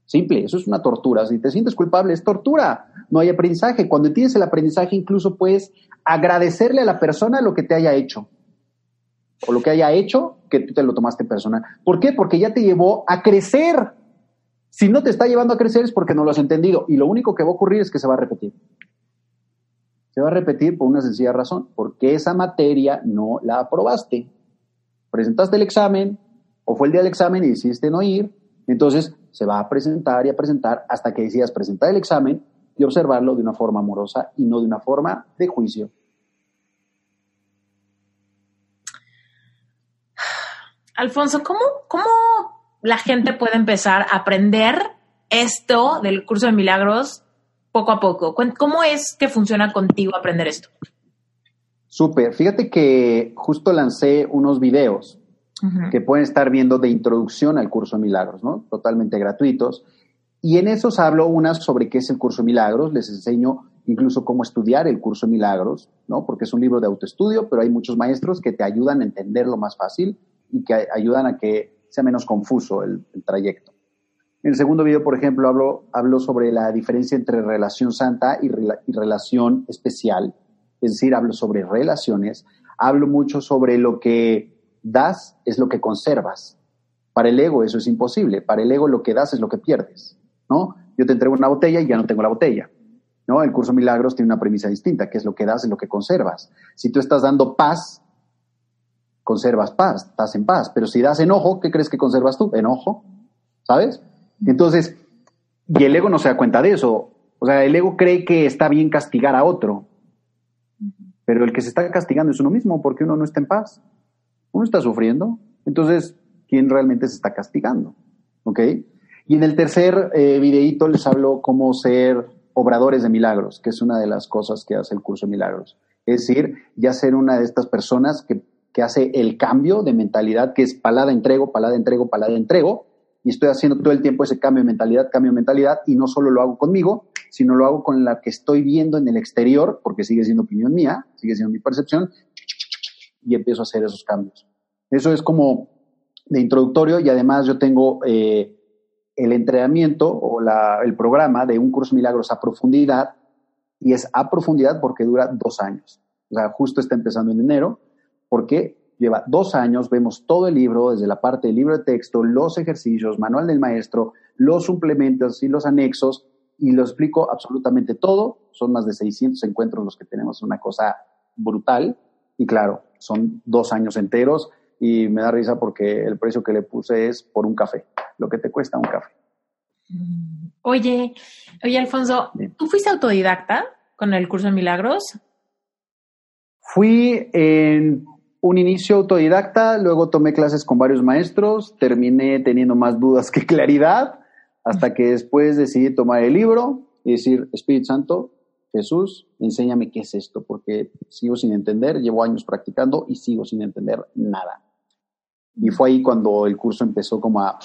Simple, eso es una tortura. Si te sientes culpable, es tortura. No hay aprendizaje. Cuando tienes el aprendizaje, incluso puedes agradecerle a la persona lo que te haya hecho. O lo que haya hecho, que tú te lo tomaste personal. ¿Por qué? Porque ya te llevó a crecer. Si no te está llevando a crecer es porque no lo has entendido. Y lo único que va a ocurrir es que se va a repetir. Se va a repetir por una sencilla razón, porque esa materia no la aprobaste presentaste el examen, o fue el día del examen y decidiste no ir, entonces se va a presentar y a presentar hasta que decidas presentar el examen y observarlo de una forma amorosa y no de una forma de juicio. Alfonso, ¿cómo, ¿cómo la gente puede empezar a aprender esto del curso de milagros poco a poco? ¿Cómo es que funciona contigo aprender esto? Súper. Fíjate que justo lancé unos videos que pueden estar viendo de introducción al curso de milagros, ¿no? Totalmente gratuitos. Y en esos hablo unas sobre qué es el curso de milagros, les enseño incluso cómo estudiar el curso de milagros, ¿no? Porque es un libro de autoestudio, pero hay muchos maestros que te ayudan a entenderlo más fácil y que ayudan a que sea menos confuso el, trayecto. En el segundo video, por ejemplo, hablo, hablo sobre la diferencia entre relación santa y, y relación especial, es decir, hablo sobre relaciones, hablo mucho sobre lo que das es lo que conservas. Para el ego eso es imposible, para el ego lo que das es lo que pierdes, ¿no? Yo te entrego una botella y ya no tengo la botella. ¿No? El curso Milagros tiene una premisa distinta, que es lo que das es lo que conservas. Si tú estás dando paz, conservas paz, estás en paz. Pero si das enojo, ¿qué crees que conservas tú? Enojo, ¿sabes? Entonces, y el ego no se da cuenta de eso. O sea, el ego cree que está bien castigar a otro, pero el que se está castigando es uno mismo porque uno no está en paz. Uno está sufriendo. Entonces, ¿quién realmente se está castigando? ¿Ok? Y en el tercer eh, videíto les hablo cómo ser obradores de milagros, que es una de las cosas que hace el curso de milagros. Es decir, ya ser una de estas personas que que hace el cambio de mentalidad, que es palada entrego, palada entrego, palada entrego, y estoy haciendo todo el tiempo ese cambio de mentalidad, cambio de mentalidad, y no solo lo hago conmigo, sino lo hago con la que estoy viendo en el exterior, porque sigue siendo opinión mía, sigue siendo mi percepción, y empiezo a hacer esos cambios. Eso es como de introductorio, y además yo tengo eh, el entrenamiento o el programa de un curso milagros a profundidad, y es a profundidad porque dura dos años. O sea, justo está empezando en enero, porque lleva dos años, vemos todo el libro, desde la parte del libro de texto, los ejercicios, manual del maestro, los suplementos y los anexos, y lo explico absolutamente todo. Son más de 600 encuentros los que tenemos, una cosa brutal. Y claro, son dos años enteros y me da risa porque el precio que le puse es por un café, lo que te cuesta un café. Oye, oye Alfonso, ¿tú fuiste autodidacta con el curso de milagros? Fui en un inicio autodidacta, luego tomé clases con varios maestros, terminé teniendo más dudas que claridad, hasta que después decidí tomar el libro y decir, Espíritu Santo, Jesús, enséñame qué es esto, porque sigo sin entender, llevo años practicando y sigo sin entender nada. Y fue ahí cuando el curso empezó como a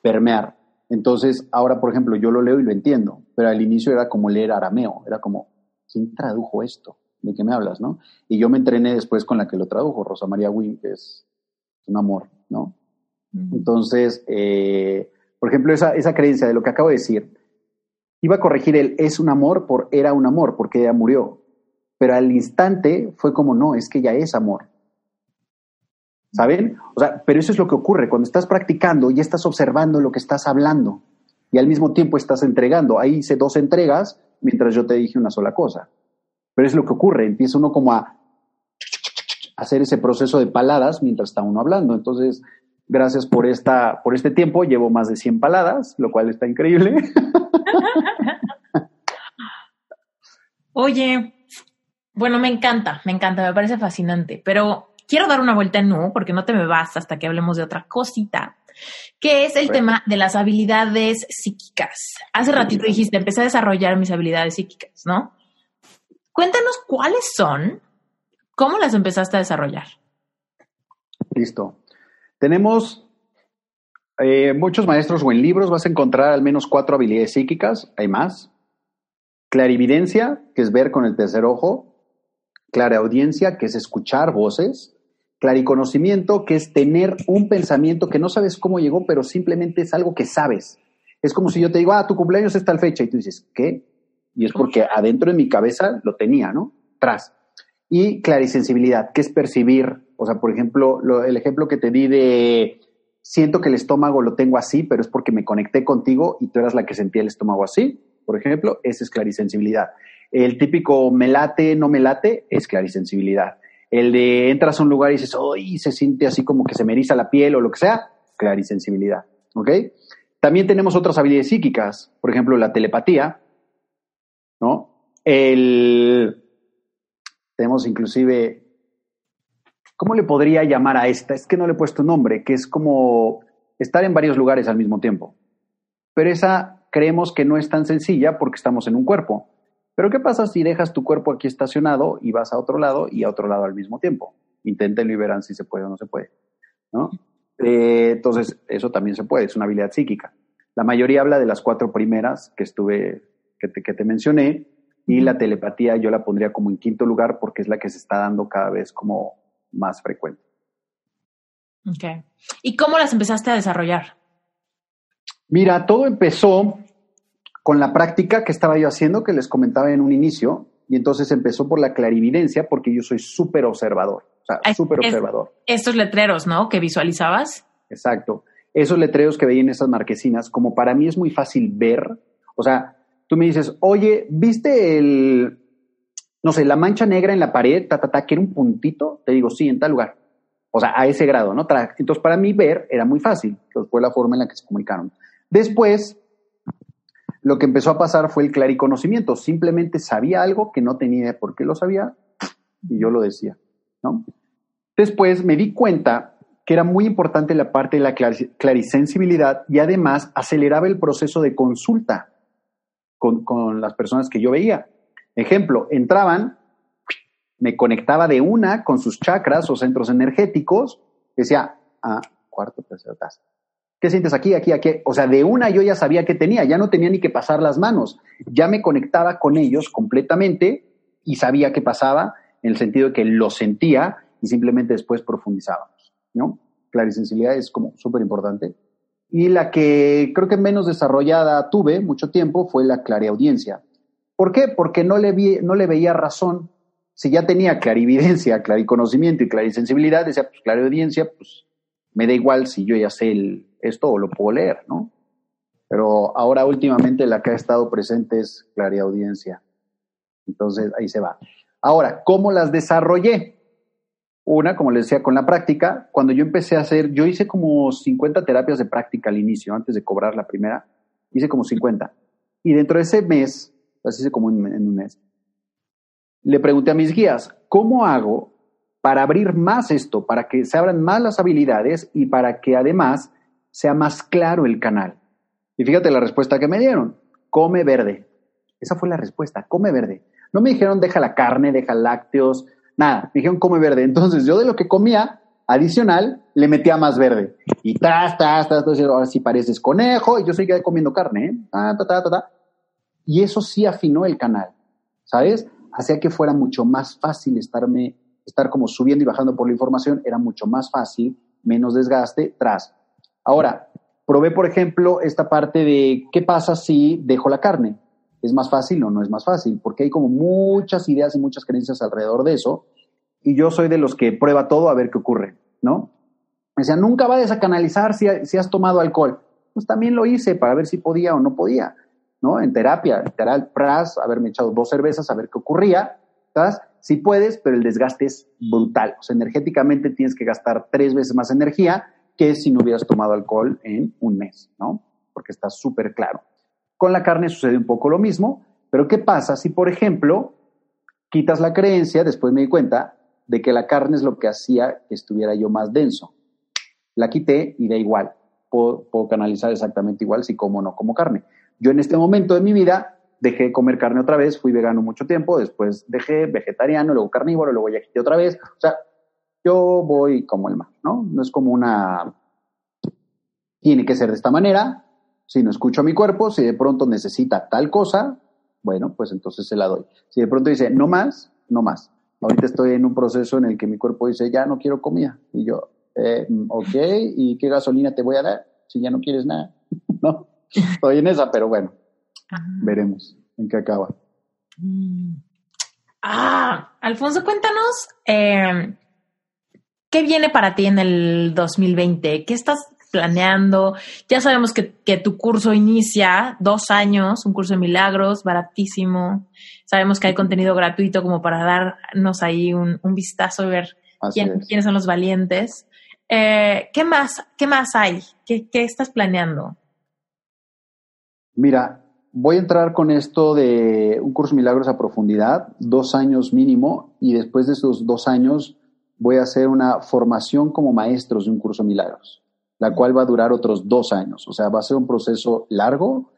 permear. Entonces, ahora, por ejemplo, yo lo leo y lo entiendo, pero al inicio era como leer arameo, era como, ¿quién tradujo esto? ¿De qué me hablas, no? Y yo me entrené después con la que lo tradujo, Rosa María Wynn, que es un amor, ¿no? Entonces, eh, por ejemplo, esa, esa creencia de lo que acabo de decir, iba a corregir el es un amor por era un amor, porque ella murió. Pero al instante fue como, no, es que ya es amor. ¿Saben? O sea, pero eso es lo que ocurre cuando estás practicando y estás observando lo que estás hablando y al mismo tiempo estás entregando. Ahí hice dos entregas mientras yo te dije una sola cosa. Pero es lo que ocurre, empieza uno como a hacer ese proceso de paladas mientras está uno hablando. Entonces, gracias por, esta, por este tiempo, llevo más de 100 paladas, lo cual está increíble. (laughs) Oye, bueno, me encanta, me encanta, me parece fascinante, pero quiero dar una vuelta en no, porque no te me vas hasta que hablemos de otra cosita, que es el tema de las habilidades psíquicas. Hace ratito dijiste, empecé a desarrollar mis habilidades psíquicas, ¿no? Cuéntanos cuáles son, cómo las empezaste a desarrollar. Listo. Tenemos eh, muchos maestros o en libros vas a encontrar al menos cuatro habilidades psíquicas, hay más. Clarividencia, que es ver con el tercer ojo. Claraudiencia, que es escuchar voces. Clariconocimiento, que es tener un pensamiento que no sabes cómo llegó, pero simplemente es algo que sabes. Es como si yo te digo, ah, tu cumpleaños es tal fecha, y tú dices, ¿qué? Y es porque adentro de mi cabeza lo tenía, ¿no? Tras. Y clarisensibilidad, que es percibir. O sea, por ejemplo, el ejemplo que te di de siento que el estómago lo tengo así, pero es porque me conecté contigo y tú eras la que sentía el estómago así, por ejemplo, esa es clarisensibilidad. El típico me late, no me late, es clarisensibilidad. El de entras a un lugar y dices, ¡ay! se siente así como que se me eriza la piel o lo que sea, clarisensibilidad. ¿Ok? También tenemos otras habilidades psíquicas, por ejemplo, la telepatía, ¿no? El, tenemos inclusive, ¿cómo le podría llamar a esta? Es que no le he puesto nombre, que es como estar en varios lugares al mismo tiempo. Pero esa creemos que no es tan sencilla porque estamos en un cuerpo. Pero ¿qué pasa si dejas tu cuerpo aquí estacionado y vas a otro lado y a otro lado al mismo tiempo? Inténtenlo y verán si se puede o no se puede. ¿no? Eh, entonces, eso también se puede, es una habilidad psíquica. La mayoría habla de las cuatro primeras que estuve, que te, que te mencioné, y la telepatía yo la pondría como en quinto lugar porque es la que se está dando cada vez como más frecuente. Ok. ¿Y cómo las empezaste a desarrollar? Mira, todo empezó con la práctica que estaba yo haciendo, que les comentaba en un inicio, y entonces empezó por la clarividencia, porque yo soy súper observador. O sea, súper observador. Estos letreros, ¿no? Que visualizabas. Exacto. Esos letreros que veía en esas marquesinas, como para mí es muy fácil ver, o sea, tú me dices, oye, ¿viste el, no sé, la mancha negra en la pared, ta, ta, ta, que era un puntito? Te digo, sí, en tal lugar. O sea, a ese grado, ¿no? Entonces, para mí ver era muy fácil. Entonces, fue la forma en la que se comunicaron. Después, lo que empezó a pasar fue el clariconocimiento. Simplemente sabía algo que no tenía idea por qué lo sabía y yo lo decía. Después me di cuenta que era muy importante la parte de la clarisensibilidad y además aceleraba el proceso de consulta con, las personas que yo veía. Ejemplo, entraban, me conectaba de una con sus chakras o centros energéticos, decía, ah, cuarto, tercero, taza. ¿Qué sientes aquí, aquí, aquí? O sea, de una yo ya sabía que tenía, ya no tenía ni que pasar las manos, ya me conectaba con ellos completamente y sabía qué pasaba en el sentido de que lo sentía y simplemente después profundizábamos, ¿no? Clarisensibilidad es como súper importante. Y la que creo que menos desarrollada tuve mucho tiempo fue la clareaudiencia. ¿Por qué? Porque no le, vi, no le veía razón. Si ya tenía clarividencia, clariconocimiento y clarisensibilidad, decía, pues clareaudiencia, pues me da igual si yo ya sé esto o lo puedo leer, ¿no? Pero ahora últimamente la que ha estado presente es clariaudiencia. Entonces ahí se va. Ahora, ¿cómo las desarrollé? Una, como les decía, con la práctica. Cuando yo empecé a hacer, yo hice como 50 terapias de práctica al inicio, antes de cobrar la primera, hice como 50. Y dentro de ese mes, así hice como en, en un mes, le pregunté a mis guías, ¿cómo hago para abrir más esto, para que se abran más las habilidades y para que además sea más claro el canal? Y fíjate la respuesta que me dieron, come verde. Esa fue la respuesta, come verde. No me dijeron deja la carne, deja lácteos, nada. Me dijeron come verde. Entonces yo de lo que comía adicional le metía más verde. Y tas, tas, tas, tas, ahora sí pareces conejo y yo seguía comiendo carne. ¿eh? Ta, ta, ta, ta, Y eso sí afinó el canal, ¿sabes? Hacía que fuera mucho más fácil estarme, estar como subiendo y bajando por la información, era mucho más fácil, menos desgaste, tras. Ahora, probé, por ejemplo, esta parte de qué pasa si dejo la carne. ¿Es más fácil o no es más fácil? Porque hay como muchas ideas y muchas creencias alrededor de eso. Y yo soy de los que prueba todo a ver qué ocurre, ¿no? Me decían, nunca vayas a canalizar si, si has tomado alcohol. Pues también lo hice para ver si podía o no podía, ¿no? En terapia, literal, pras, haberme echado dos cervezas a ver qué ocurría, ¿sabes? Sí puedes, pero el desgaste es brutal. O sea, energéticamente tienes que gastar tres veces más energía que si no hubieras tomado alcohol en un mes, ¿no? Porque está súper claro. Con la carne sucede un poco lo mismo, pero ¿qué pasa si, por ejemplo, quitas la creencia, después me di cuenta, de que la carne es lo que hacía que estuviera yo más denso? La quité y da igual. Puedo, canalizar exactamente igual si como o no como carne. Yo en este momento de mi vida dejé de comer carne otra vez, fui vegano mucho tiempo, después dejé vegetariano, luego carnívoro, luego ya quité otra vez. O sea, yo voy como el mar, ¿no? No es como una... Tiene que ser de esta manera, si no escucho a mi cuerpo, si de pronto necesita tal cosa, bueno, pues entonces se la doy. Si de pronto dice, no más, no más. Ahorita estoy en un proceso en el que mi cuerpo dice, ya no quiero comida. Y yo, eh, ok, ¿y qué gasolina te voy a dar si ya no quieres nada? (laughs) ¿No? Estoy en esa, pero bueno, veremos en qué acaba. Mm. Ah, Alfonso, cuéntanos, eh, ¿qué viene para ti en el 2020? ¿Qué estás planeando. Ya sabemos que, tu curso inicia dos años, un curso de milagros, baratísimo. Sabemos que hay contenido gratuito como para darnos ahí un, vistazo y ver quiénes son los valientes. Eh, ¿Qué más? ¿Qué más hay? ¿Qué, ¿Qué estás planeando? Mira, voy a entrar con esto de un curso milagros a profundidad, dos años mínimo, y después de esos dos años voy a hacer una formación como maestros de un curso milagros, la cual va a durar otros dos años. O sea, va a ser un proceso largo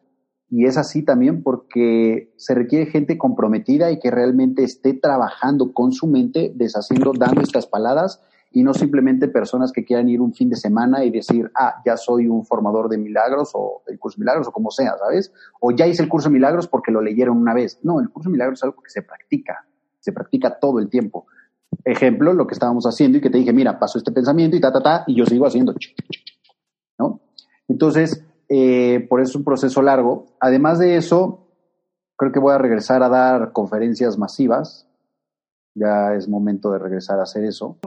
y es así también porque se requiere gente comprometida y que realmente esté trabajando con su mente, deshaciendo, dando estas paladas y no simplemente personas que quieran ir un fin de semana y decir, ah, ya soy un formador de milagros o del curso de milagros o como sea, ¿sabes? O ya hice el curso de milagros porque lo leyeron una vez. No, el curso de milagros es algo que se practica, se practica todo el tiempo. Ejemplo, lo que estábamos haciendo y que te dije, mira, pasó este pensamiento y ta, ta, ta, y yo sigo haciendo, ¿no? Entonces, eh, por eso es un proceso largo. Además de eso, creo que voy a regresar a dar conferencias masivas. Ya es momento de regresar a hacer eso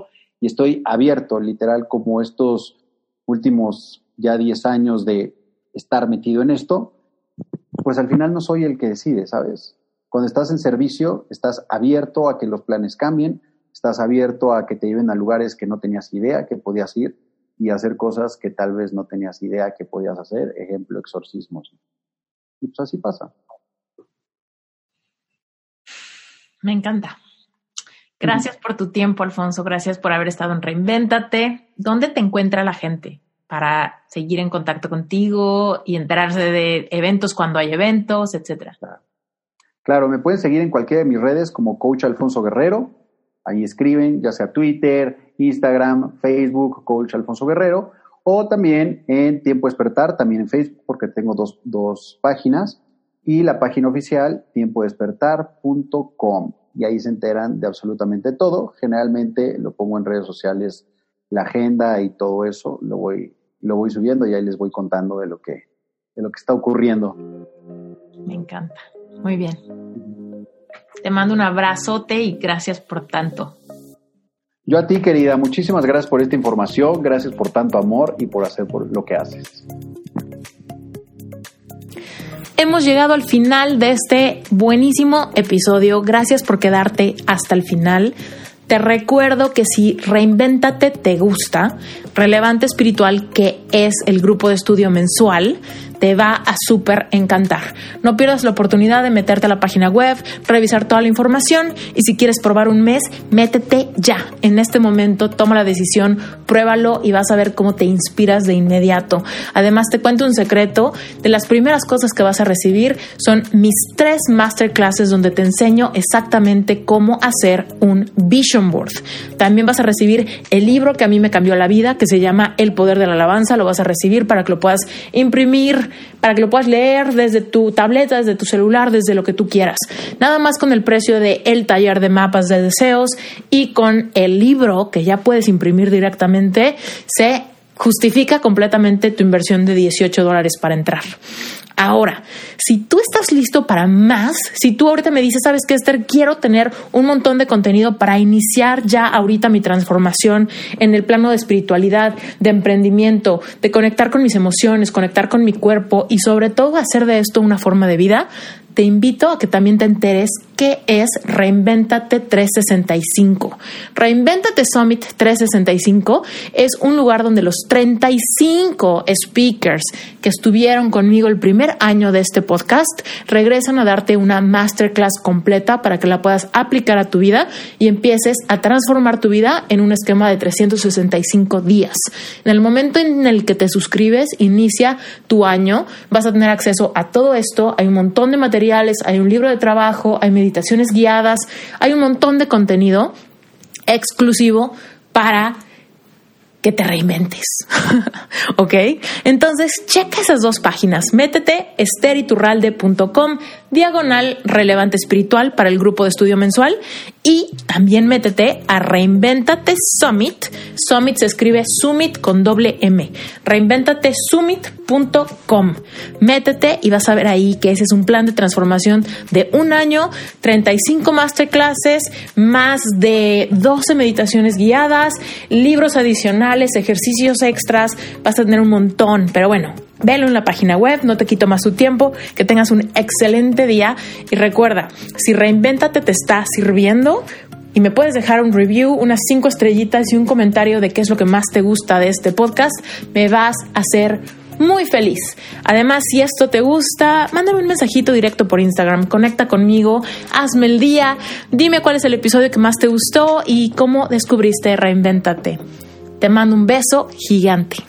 y estoy abierto, literal, como estos últimos ya 10 años de estar metido en esto, pues al final no soy el que decide, ¿sabes? Cuando estás en servicio, estás abierto a que los planes cambien, estás abierto a que te lleven a lugares que no tenías idea que podías ir y hacer cosas que tal vez no tenías idea que podías hacer, ejemplo, exorcismos. Y pues así pasa. Me encanta. Gracias por tu tiempo, Alfonso. Gracias por haber estado en Reinvéntate. ¿Dónde te encuentra la gente para seguir en contacto contigo y enterarse de eventos cuando hay eventos, etcétera? Claro, me pueden seguir en cualquiera de mis redes como Coach Alfonso Guerrero. Ahí escriben, ya sea Twitter, Instagram, Facebook, Coach Alfonso Guerrero, o también en Tiempo Despertar, también en Facebook, porque tengo dos, dos páginas, y la página oficial, tiempodespertar.com y ahí se enteran de absolutamente todo. Generalmente lo pongo en redes sociales, la agenda y todo eso, lo voy, lo voy subiendo y ahí les voy contando de lo que, de lo que está ocurriendo. Me encanta. Muy bien. Te mando un abrazote y gracias por tanto. Yo a ti, querida, muchísimas gracias por esta información, gracias por tanto amor y por hacer por lo que haces hemos llegado al final de este buenísimo episodio. Gracias por quedarte hasta el final. Te recuerdo que si Reinvéntate te gusta, Relevante Espiritual, que es el grupo de estudio mensual, te va a súper encantar. No pierdas la oportunidad de meterte a la página web, revisar toda la información y si quieres probar un mes, métete ya. En este momento toma la decisión, pruébalo y vas a ver cómo te inspiras de inmediato. Además te cuento un secreto, de las primeras cosas que vas a recibir son mis tres masterclasses donde te enseño exactamente cómo hacer un vision board. También vas a recibir el libro que a mí me cambió la vida, que se llama El Poder de la Alabanza, lo vas a recibir para que lo puedas imprimir para que lo puedas leer desde tu tableta, desde tu celular, desde lo que tú quieras. Nada más con el precio de el taller de mapas de deseos y con el libro que ya puedes imprimir directamente, se justifica completamente tu inversión de 18 dólares para entrar. Ahora, si tú estás listo para más, si tú ahorita me dices, sabes que Esther, quiero tener un montón de contenido para iniciar ya ahorita mi transformación en el plano de espiritualidad, de emprendimiento, de conectar con mis emociones, conectar con mi cuerpo y sobre todo hacer de esto una forma de vida, te invito a que también te enteres qué es Reinventate 365. Reinventate Summit 365 es un lugar donde los 35 speakers que estuvieron conmigo el primer año de este podcast regresan a darte una masterclass completa para que la puedas aplicar a tu vida y empieces a transformar tu vida en un esquema de 365 días. En el momento en el que te suscribes, inicia tu año, vas a tener acceso a todo esto, hay un montón de material hay un libro de trabajo, hay meditaciones guiadas, hay un montón de contenido exclusivo para que te reinventes. (laughs) ¿Ok? Entonces, checa esas dos páginas. Métete esteriturralde.com, diagonal relevante espiritual para el grupo de estudio mensual y también métete a Reinventate Summit. Summit se escribe Summit con doble M. Reinventatesummit.com. Métete y vas a ver ahí que ese es un plan de transformación de un año, 35 masterclasses, más de 12 meditaciones guiadas, libros adicionales, ejercicios extras. Vas a tener un montón, pero bueno, Velo en la página web, no te quito más tu tiempo, que tengas un excelente día y recuerda, si reinvéntate te está sirviendo, y me puedes dejar un review, unas cinco estrellitas y un comentario de qué es lo que más te gusta de este podcast, me vas a hacer muy feliz. Además, si esto te gusta, mándame un mensajito directo por Instagram, conecta conmigo, hazme el día, dime cuál es el episodio que más te gustó y cómo descubriste Reinventate. Te mando un beso gigante.